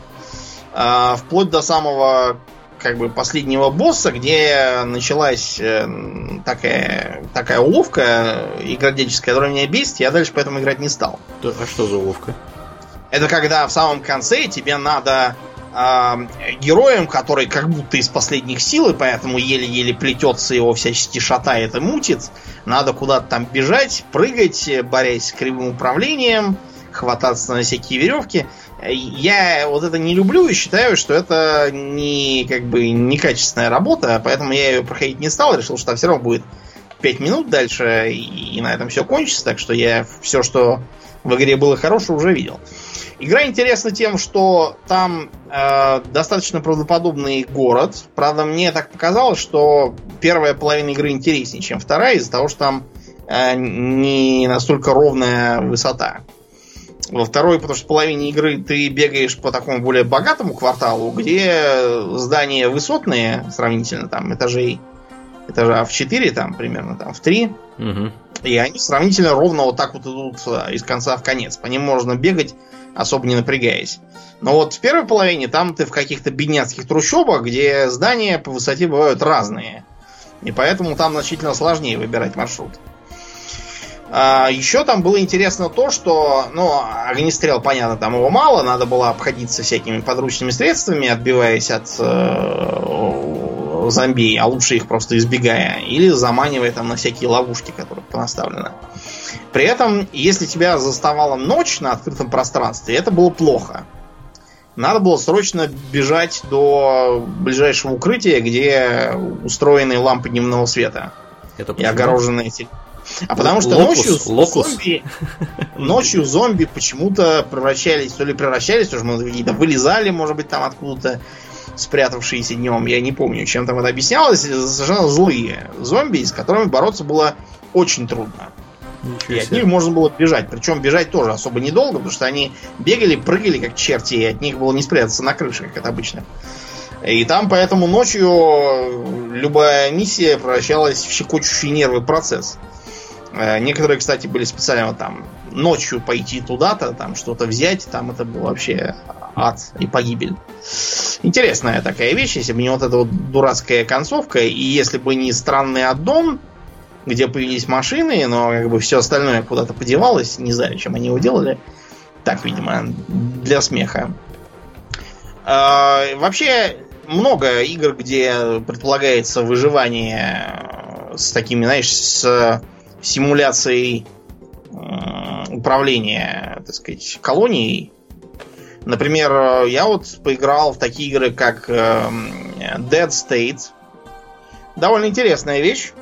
Э, вплоть до самого как бы последнего босса, где началась э, такая, такая уловка игродельческая, которая меня бесит, я дальше поэтому играть не стал. А что за уловка? Это когда в самом конце тебе надо героем, который как будто из последних сил, и поэтому еле-еле плетется, его всячески шатает и мутит. Надо куда-то там бежать, прыгать, борясь с кривым управлением, хвататься на всякие веревки. Я вот это не люблю и считаю, что это не как бы некачественная работа, поэтому я ее проходить не стал, решил, что все равно будет 5 минут дальше, и, на этом все кончится, так что я все, что в игре было хорошее, уже видел. Игра интересна тем, что там э, достаточно правдоподобный город. Правда, мне так показалось, что первая половина игры интереснее, чем вторая, из-за того, что там э, не настолько ровная высота. Во второй, потому что в половине игры ты бегаешь по такому более богатому кварталу, где здания высотные сравнительно, там этажей этажа в 4, там примерно там в 3. Угу. И они сравнительно ровно вот так вот идут э, из конца в конец. По ним можно бегать, особо не напрягаясь. Но вот в первой половине там ты в каких-то бедняцких трущобах, где здания по высоте бывают разные. И поэтому там значительно сложнее выбирать маршрут. А, еще там было интересно то, что, ну, огнестрел, понятно, там его мало, надо было обходиться всякими подручными средствами, отбиваясь от э, зомби, а лучше их просто избегая, или заманивая там на всякие ловушки, которые понаставлены. При этом, если тебя заставала ночь на открытом пространстве, это было плохо. Надо было срочно бежать до ближайшего укрытия, где устроены лампы дневного света. Это и огороженные а потому что локус, ночью локус. зомби ночью зомби почему-то превращались, то ли превращались, тоже может какие-то вылезали, может быть, там откуда-то спрятавшиеся днем. Я не помню, чем там это объяснялось. Совершенно злые зомби, с которыми бороться было очень трудно. Ничего и от них можно было бежать. Причем бежать тоже особо недолго, потому что они бегали, прыгали как черти, и от них было не спрятаться на крыше, как это обычно. И там поэтому ночью любая миссия превращалась в щекочущий нервы процесс. Э, некоторые, кстати, были специально там ночью пойти туда-то, там что-то взять, там это был вообще ад и погибель. Интересная такая вещь, если бы не вот эта вот дурацкая концовка, и если бы не странный аддон, где появились машины, но как бы все остальное куда-то подевалось, не знаю, чем они его делали. Так, видимо, для смеха. А, вообще, много игр, где предполагается выживание с такими, знаешь, с симуляцией управления, так сказать, колонией. Например, я вот поиграл в такие игры, как Dead State. Довольно интересная вещь.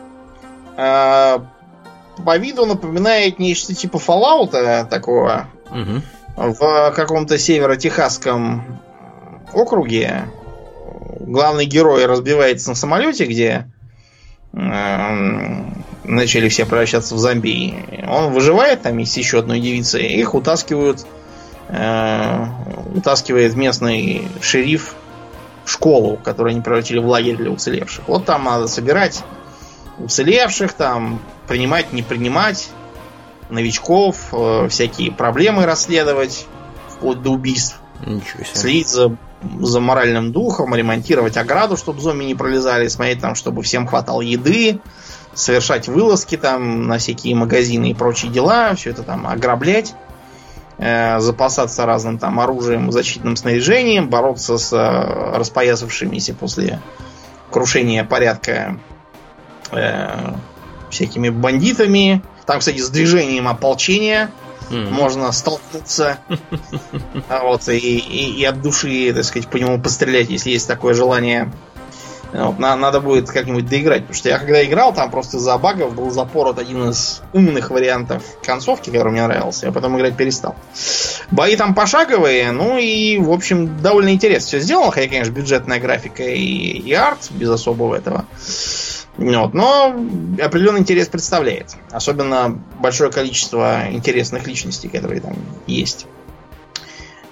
А, по виду напоминает нечто типа Fallout такого. Угу. В каком-то северо-техасском округе главный герой разбивается на самолете, где начали все превращаться в зомби. Он выживает, там есть еще одной девицы, их утаскивают, э, утаскивает местный шериф в школу, которую они превратили в лагерь для уцелевших. Вот там надо собирать уцелевших, там принимать, не принимать новичков, э, всякие проблемы расследовать, вплоть до убийств. Ничего себе. Следить за, за моральным духом, ремонтировать ограду, чтобы зомби не пролезали, смотреть там, чтобы всем хватало еды, совершать вылазки там на всякие магазины и прочие дела, все это там ограблять, э, запасаться разным там оружием, защитным снаряжением, бороться с э, распоясавшимися после крушения порядка э, всякими бандитами. Там, кстати, с движением ополчения mm-hmm. можно столкнуться. А вот, и, и, и от души, так сказать, по нему пострелять, если есть такое желание. Вот, на, надо будет как-нибудь доиграть, потому что я когда играл, там просто из-за багов был запорот один из умных вариантов концовки, который мне нравился, я потом играть перестал. Бои там пошаговые, ну и, в общем, довольно интересно все сделано, хотя, конечно, бюджетная графика и, и арт без особого этого. Вот, но определенный интерес представляет. Особенно большое количество интересных личностей, которые там есть.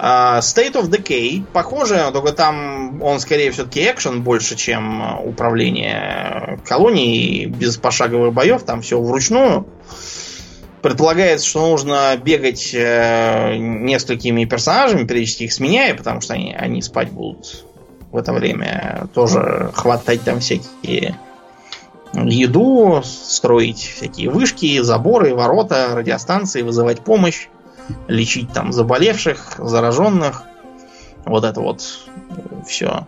Uh, State of Decay похоже, только там он скорее все-таки экшен больше, чем управление колонией без пошаговых боев, там все вручную. Предполагается, что нужно бегать э, несколькими персонажами, периодически их сменяя, потому что они, они спать будут в это время. Тоже хватать там всякие еду, строить всякие вышки, заборы, ворота, радиостанции, вызывать помощь. Лечить там заболевших, зараженных. Вот это вот все.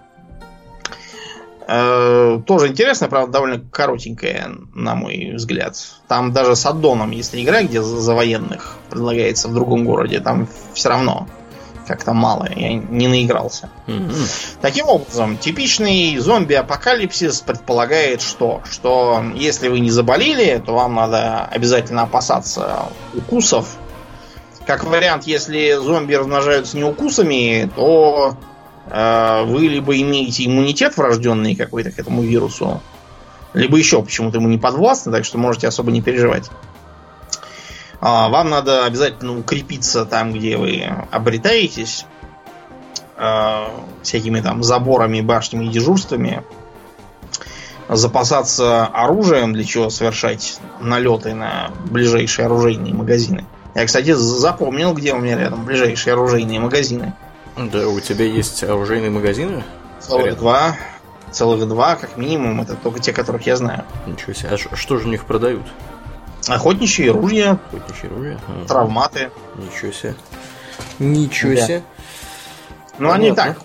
Э, тоже интересно, правда, довольно коротенькая, на мой взгляд. Там даже с аддоном есть игра, где за, за военных предлагается в другом городе. Там все равно как-то мало, я не наигрался. Mm-hmm. Таким образом, типичный зомби-апокалипсис предполагает что? Что если вы не заболели, то вам надо обязательно опасаться укусов. Как вариант, если зомби размножаются не укусами, то э, вы либо имеете иммунитет врожденный какой-то к этому вирусу, либо еще почему-то ему не подвластны, так что можете особо не переживать. А, вам надо обязательно укрепиться там, где вы обретаетесь, а, всякими там заборами, башнями и дежурствами, запасаться оружием, для чего совершать налеты на ближайшие оружейные магазины. Я, кстати, запомнил, где у меня рядом ближайшие оружейные магазины. Да, у тебя есть оружейные магазины? Целых два. Целых два, как минимум. Это только те, которых я знаю. Ничего себе. А что же у них продают? Охотничьи ружья. Охотничьи ружья. Ага. Травматы. Ничего себе. Ничего да. себе. Ну, они так,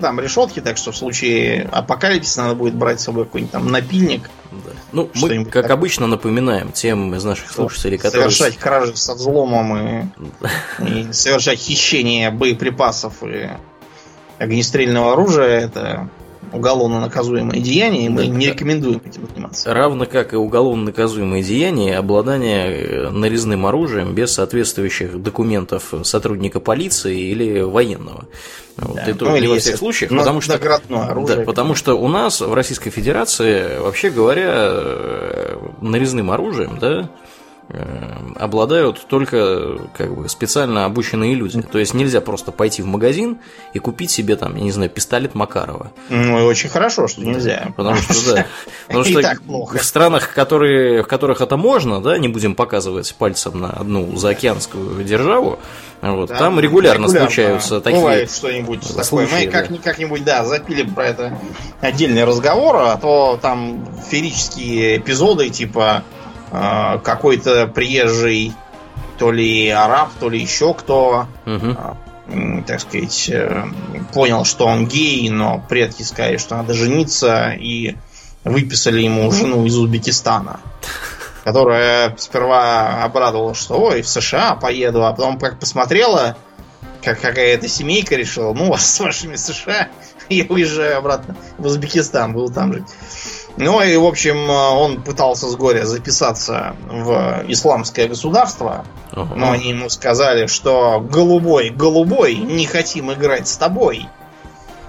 там решетки, так что в случае апокалипсиса надо будет брать с собой какой-нибудь там напильник. Да. Ну, мы, как так. обычно, напоминаем тем из наших слушателей, которые... Совершать кражи со взломом и, и совершать хищение боеприпасов и огнестрельного оружия, это уголовно наказуемое деяние, и мы да, не рекомендуем этим заниматься. Равно как и уголовно наказуемое деяние обладание э, нарезным оружием без соответствующих документов сотрудника полиции или военного. Вот, да. Это ну, не во всех случаях, потому что, оружие, да, потому что у нас в Российской Федерации, вообще говоря, э, нарезным оружием, да, обладают только как бы специально обученные люди. То есть нельзя просто пойти в магазин и купить себе там, я не знаю, пистолет Макарова. Ну, очень хорошо, что нельзя. Потому что, да. Потому что в странах, которые, в которых это можно, да, не будем показывать пальцем на одну заокеанскую державу, вот, да, там регулярно, регулярно случаются такие Бывает что-нибудь такое. Мы как, да. как-нибудь, да, запилим про это отдельный разговор, а то там ферические эпизоды, типа какой-то приезжий, то ли араб, то ли еще кто, угу. так сказать, э, понял, что он гей, но предки сказали, что надо жениться, и выписали ему жену из Узбекистана. Которая сперва обрадовалась, что ой, в США поеду, а потом как посмотрела, как какая-то семейка решила, ну, вас с вашими США, я уезжаю обратно в Узбекистан, буду там жить. Ну и, в общем, он пытался с горя записаться в исламское государство, ага. но они ему сказали, что голубой, голубой, не хотим играть с тобой.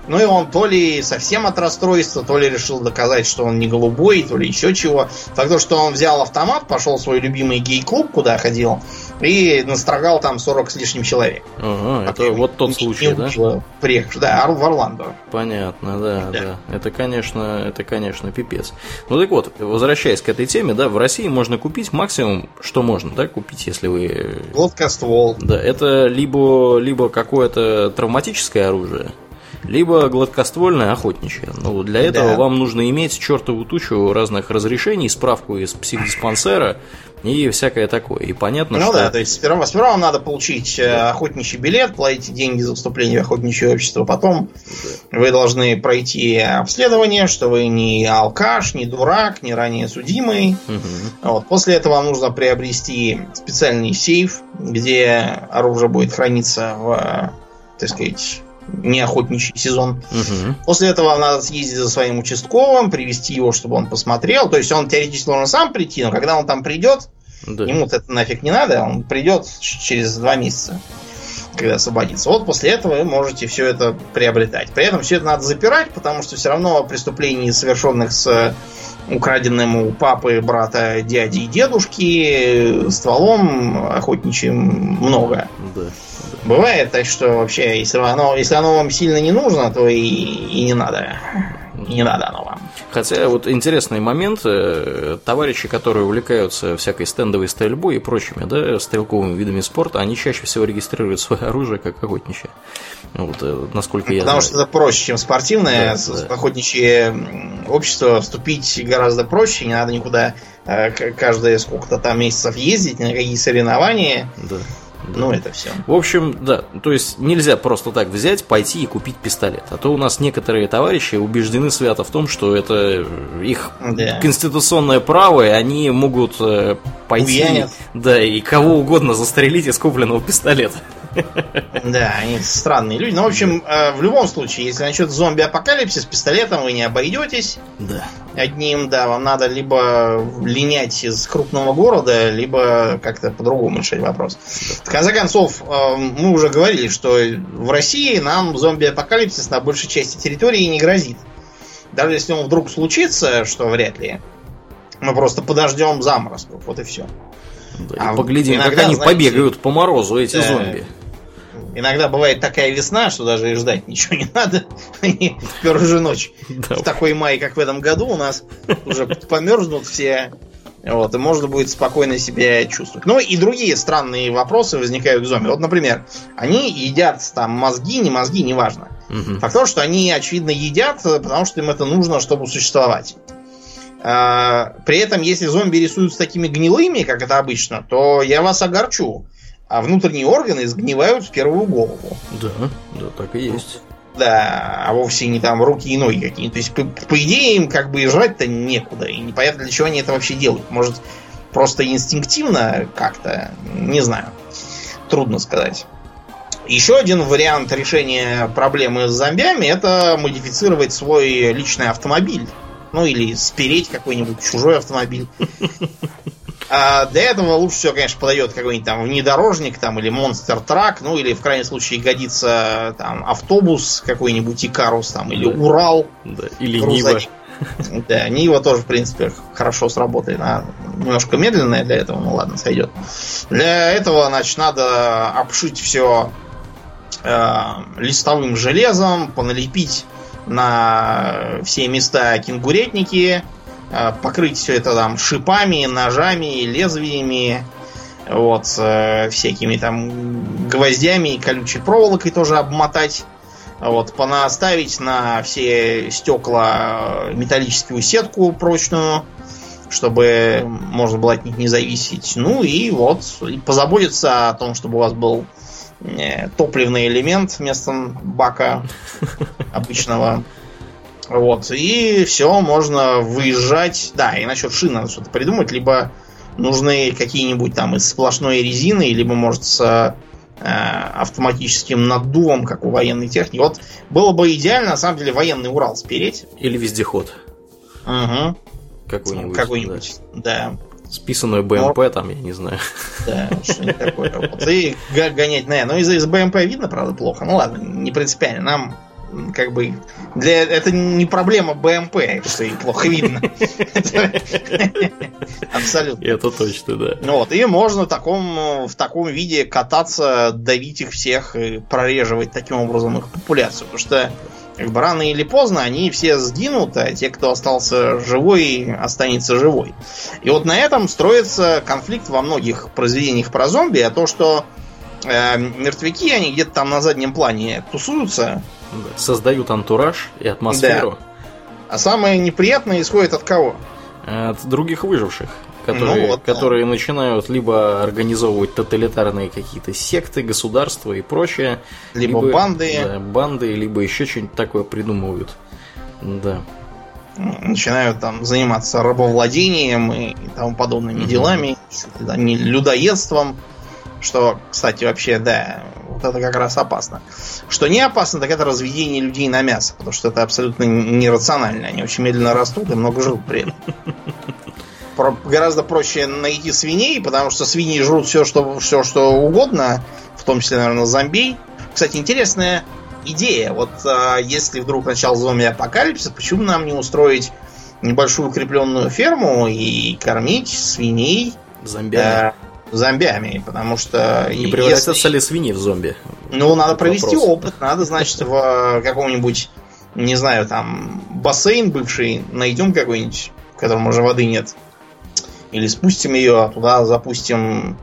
Ну и он то ли совсем от расстройства, то ли решил доказать, что он не голубой, то ли еще чего. Так то, что он взял автомат, пошел в свой любимый гей-клуб, куда ходил, и настрогал там 40 с лишним человек. Ага, это вот тот случай, да? Приехавший, да, в Орландо. Понятно, да, да, да. Это, конечно, это, конечно, пипец. Ну так вот, возвращаясь к этой теме, да, в России можно купить максимум, что можно, да, купить, если вы... Гладкоствол. Да, это либо, либо какое-то травматическое оружие, либо гладкоствольное охотничье. Ну, для этого да. вам нужно иметь чертову тучу разных разрешений, справку из психдиспансера и всякое такое. И понятно, ну, что... Ну да, то есть сперва, сперва вам надо получить э, да. охотничий билет, платить деньги за вступление в охотничье общество, потом да. вы должны пройти обследование, что вы не алкаш, не дурак, не ранее судимый. Угу. Вот. После этого вам нужно приобрести специальный сейф, где оружие будет храниться в, так сказать, не охотничий сезон. Угу. После этого надо съездить за своим участковым, привести его, чтобы он посмотрел. То есть он теоретически должен сам прийти, но когда он там придет, да. ему это нафиг не надо, он придет через два месяца, когда освободится. Вот после этого вы можете все это приобретать. При этом все это надо запирать, потому что все равно преступлений, совершенных с украденным у папы, брата, дяди и дедушки стволом охотничьим много. Да. Бывает так, что вообще, если оно, если оно вам сильно не нужно, то и, и не надо. И не надо оно вам. Хотя вот интересный момент, э, товарищи, которые увлекаются всякой стендовой стрельбой и прочими, да, стрелковыми видами спорта, они чаще всего регистрируют свое оружие как охотничье. Вот, э, насколько я Потому знаю. что это проще, чем спортивное. Да, да. Охотничье общество вступить гораздо проще, не надо никуда э, каждые сколько-то там месяцев ездить, на какие соревнования. Да Ну, это все. В общем, да, то есть нельзя просто так взять, пойти и купить пистолет. А то у нас некоторые товарищи убеждены свято в том, что это их Да. конституционное право, и они могут э, пойти Убьянят. да, и кого угодно застрелить из купленного пистолета. Да, они странные люди. Ну, в общем, э, в любом случае, если насчет зомби-апокалипсис, пистолетом вы не обойдетесь. Да. Одним, да, вам надо либо линять из крупного города, либо как-то по-другому решать вопрос. В конце концов, э, мы уже говорили, что в России нам зомби-апокалипсис на большей части территории не грозит. Даже если он вдруг случится, что вряд ли, мы просто подождем заморозков, вот и все. Да, А и поглядим, иногда, как они знаете, побегают по морозу, эти э, зомби. Иногда бывает такая весна, что даже и ждать ничего не надо. Они в первую же ночь Да. в такой май, как в этом году, у нас уже померзнут все. Вот, и можно будет спокойно себя чувствовать. Ну и другие странные вопросы возникают к зомби. Вот, например, они едят там мозги, не мозги, неважно. Мгм. Факт в том, что они, очевидно, едят, потому что им это нужно, чтобы существовать. А, При этом, если зомби рисуются такими гнилыми, как это обычно, то я вас огорчу. А внутренние органы сгнивают в первую голову. Да, да, так и есть. Да, а вовсе не там руки и ноги какие-то. То есть, по, по идее, им как бы и жрать-то некуда. И непонятно, для чего они это вообще делают. Может, просто инстинктивно как-то, не знаю. Трудно сказать. Еще один вариант решения проблемы с зомбями это модифицировать свой личный автомобиль. Ну или спереть какой-нибудь чужой автомобиль. А для этого лучше всего, конечно, подойдет какой-нибудь там внедорожник там, или монстр трак, ну или в крайнем случае годится там автобус какой-нибудь Икарус там, или Да. Урал. Да. Или Нива. Да, Нива тоже, в принципе, хорошо сработает. Она немножко медленная для этого, ну ладно, сойдет. Для этого, значит, надо обшить все листовым железом, поналепить на все места кенгуретники, э, покрыть все это там шипами, ножами, лезвиями, вот, э, всякими там гвоздями и колючей проволокой тоже обмотать. Вот, понаставить на все стекла э, металлическую сетку прочную, чтобы можно было от них не зависеть. Ну и вот, и позаботиться о том, чтобы у вас был э, топливный элемент вместо бака обычного. Вот, и все, можно выезжать. Да, и насчет шин надо что-то придумать, либо нужны какие-нибудь там из сплошной резины, либо, может, с э, автоматическим наддувом, как у военной техники. Вот было бы идеально, на самом деле, военный Урал спереть. Или вездеход. Угу. Какой-нибудь. Какой-нибудь, да. да. Списанную БМП, там, я не знаю. Да, что-нибудь такое. Вот. И гонять на... Ну, из, из БМП видно, правда, плохо. Ну, ладно, не принципиально. Нам как бы... Для... Это не проблема БМП, что и плохо видно. Абсолютно. Это точно, да. Вот, и можно в таком, в таком виде кататься, давить их всех и прореживать таким образом их популяцию. Потому что как бы рано или поздно они все сгинут, а те, кто остался живой, останется живой. И вот на этом строится конфликт во многих произведениях про зомби, а то, что э, мертвяки, они где-то там на заднем плане тусуются. Создают антураж и атмосферу а самое неприятное исходит от кого? от других выживших, которые, Ну вот, да. которые начинают либо организовывать тоталитарные какие-то секты, государства и прочее. Либо банды. да, банды, либо еще что-нибудь такое придумывают. Да. начинают там заниматься рабовладением и, тому подобными Мгм. делами, да, не людоедством, что, кстати, вообще, да, вот это как раз опасно. Что не опасно, так это разведение людей на мясо, потому что это абсолютно нерационально. Они очень медленно растут и много жрут при этом. Про- гораздо проще найти свиней, потому что свиньи жрут все что, все, что угодно, в том числе, наверное, зомбей. Кстати, интересная идея. Вот а, если вдруг начал зомби-апокалипсис, почему нам не устроить небольшую укрепленную ферму и кормить свиней Зомбями. э, зомбями? Потому что Не если- превратятся ли свиньи в зомби? ну, надо Тут провести вопрос. опыт, надо, значит, в э, каком-нибудь, не знаю, там, бассейн бывший, найдем какой-нибудь, в котором уже воды нет. Или спустим ее, а туда запустим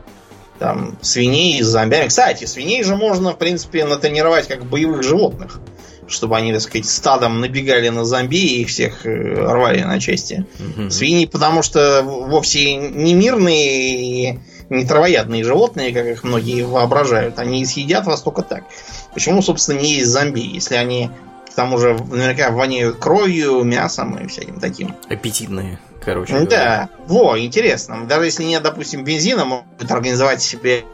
там свиней с зомбями. Кстати, свиней же можно, в принципе, натренировать как боевых животных. Чтобы они, так сказать, стадом набегали на зомби и их всех э, рвали на части. Мгм. Свиньи, потому что вовсе не мирные и не травоядные животные, как их многие воображают. Они съедят вас только так. Почему, собственно, не есть зомби, если они к тому же наверняка воняют кровью, мясом и всяким таким. Аппетитные, короче. Да. Говоря. Во, интересно. Даже если нет, допустим, бензина, могут организовать себе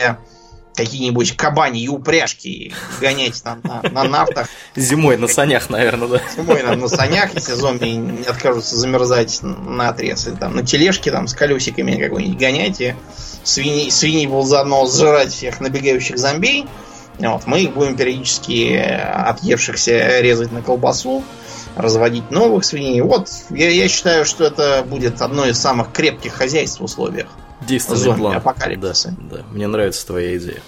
какие-нибудь кабани и упряжки гонять там на, на нафтах. Зимой на санях, наверное, да. Зимой на, на санях, если зомби не откажутся замерзать на отрез. Или там на тележке там с колесиками какой-нибудь гонять и свиньи, свиньи будут заодно сжирать всех набегающих зомбей. Вот, мы их будем периодически отъевшихся резать на колбасу, разводить новых свиней. Вот, я, я считаю, что это будет одно из самых крепких хозяйств в условиях Действенный зомби план. апокалипсиса. Да, да, мне нравится твоя идея.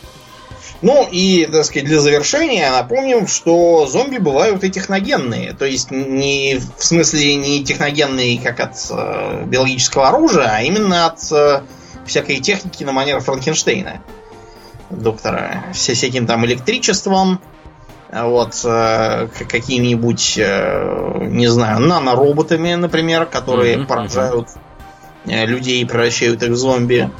Ну и, так сказать, для завершения напомним, что зомби бывают и техногенные. То есть не в смысле не техногенные, как от э, биологического оружия, а именно от э, всякой техники на манер Франкенштейна доктора. Все всяким там электричеством, вот э, какими-нибудь, э, не знаю, нанороботами, например, которые mm-hmm, поражают mm-hmm. людей и превращают их в зомби.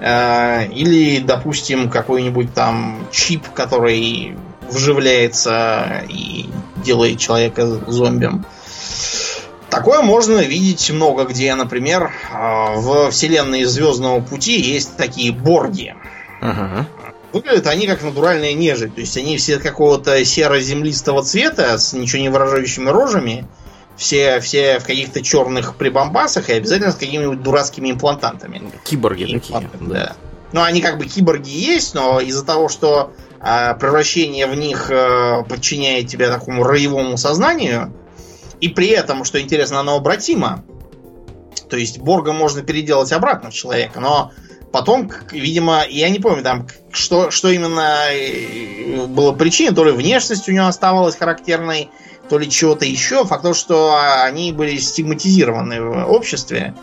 Э, или, допустим, какой-нибудь там чип, который вживляется и делает человека зомбем. Такое можно видеть много где. Например, в вселенной Звездного пути есть такие борги. Ага. Выглядят они как натуральные нежить. То есть они все какого-то серо-землистого цвета с ничего не выражающими рожами. Все, все в каких-то черных прибамбасах и обязательно с какими-нибудь дурацкими имплантантами. Киборги такие. Да. Ну, они как бы киборги есть, но из-за того, что э, превращение в них э, подчиняет тебя такому роевому сознанию, и при этом, что интересно, оно обратимо. То есть Борга можно переделать обратно в человека, но Потом, видимо, я не помню там, что, что именно э, было причиной, то ли внешность у него оставалась характерной, то ли чего-то еще. Факт то, что они были стигматизированы в обществе,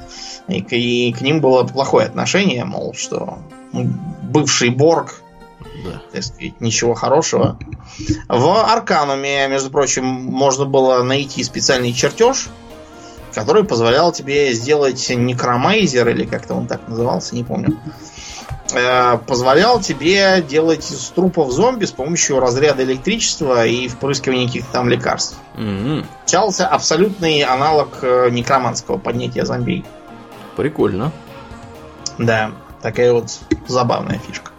и к, и к ним было плохое отношение, мол, что бывший Борг, да. так сказать, ничего хорошего. В Аркануме, между прочим, можно было найти специальный чертеж, который позволял тебе сделать некромайзер, или как-то он так назывался, не помню. Э, позволял тебе делать из трупов зомби с помощью разряда электричества и впрыскивания каких-то там лекарств. Mm-hmm. Получался абсолютный аналог э, некроманского поднятия зомби. Прикольно. Да, такая вот забавная фишка.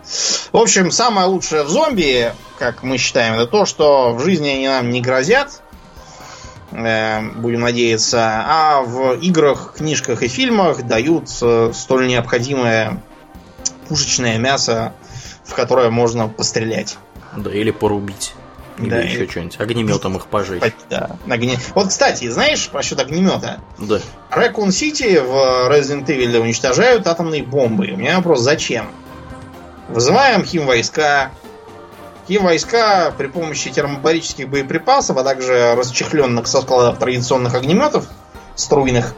В общем, самое лучшее в зомби, как мы считаем, это то, что в жизни они нам не грозят, Э, будем надеяться. А в играх, книжках и фильмах дают э, столь необходимое пушечное мясо, в которое можно пострелять. Да, или порубить. Или да, еще или... что-нибудь. Огнеметом их пожечь. Да, огне... Вот, кстати, знаешь насчет огнемета? Да. Рэкун Сити в Resident Evil уничтожают атомные бомбы. У меня вопрос, зачем? Вызываем хим войска, при помощи термобарических боеприпасов, а также расчехленных со складов традиционных огнеметов струйных,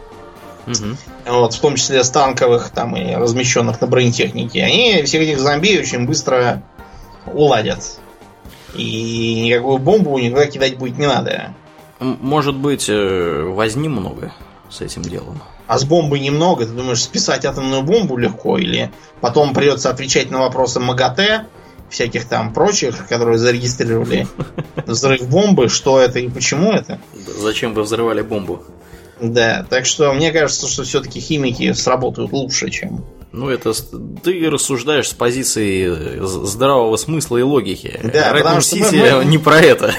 угу. вот, в том числе станковых там и размещенных на бронетехнике, они всех этих зомби очень быстро уладят. И никакую бомбу никуда кидать будет не надо. Может быть, э, возни много с этим делом. А с бомбой немного, ты думаешь, списать атомную бомбу легко, или потом придется отвечать на вопросы МАГАТЭ, всяких там прочих, которые зарегистрировали взрыв бомбы, что это и почему это. Зачем вы взрывали бомбу? Да, так что мне кажется, что все-таки химики сработают лучше, чем... Ну, это ты рассуждаешь с позиции здравого смысла и логики. Да, потому что мы, мы, не про это.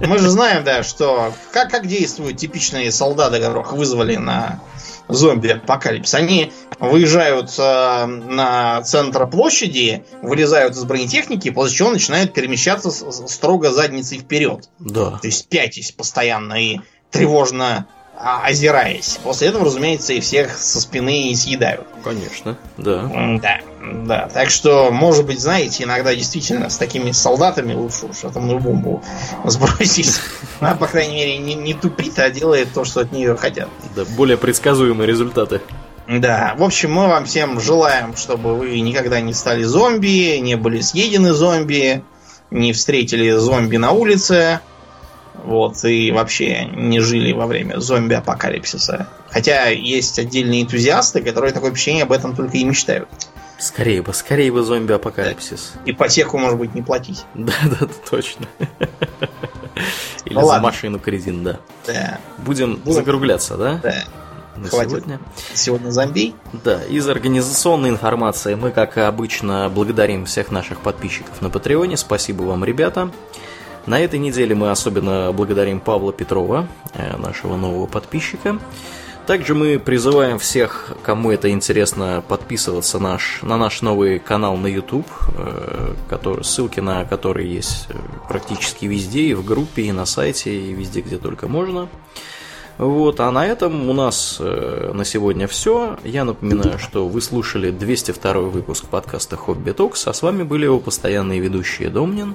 Мы же знаем, да, что как, как действуют типичные солдаты, которых вызвали на зомби-апокалипсис. Они выезжают э, на центр площади, вылезают из бронетехники, после чего начинают перемещаться строго задницей вперед. Да. То есть пятясь постоянно и тревожно озираясь. После этого, разумеется, и всех со спины и съедают. Конечно, да. Да, да. Так что, может быть, знаете, иногда действительно с такими солдатами лучше уж атомную бомбу сбросить. Она, по крайней мере, не, не тупит, а делает то, что от нее хотят. Да, более предсказуемые результаты. Да, в общем, мы вам всем желаем, чтобы вы никогда не стали зомби, не были съедены зомби, не встретили зомби на улице, вот, и вообще не жили во время зомби-апокалипсиса. Хотя есть отдельные энтузиасты, которые такое впечатление об этом только и мечтают. Скорее бы, скорее бы зомби-апокалипсис. Ипотеку, может быть, не платить. Да, да, точно. Или ну, за машину кредит, да. Да. Будем, Будем закругляться, да? Да. На Хватит. сегодня. Сегодня зомби. Да, из организационной информации мы, как обычно, благодарим всех наших подписчиков на Патреоне. Спасибо вам, ребята. На этой неделе мы особенно благодарим Павла Петрова, э, нашего нового подписчика. Также мы призываем всех, кому это интересно, подписываться наш, на наш новый канал на YouTube, э, который, ссылки на который есть э, практически везде, и в группе, и на сайте, и везде, где только можно. Вот, а на этом у нас на сегодня все. Я напоминаю, что вы слушали 202 выпуск подкаста Хобби Токс, а с вами были его постоянные ведущие Домнин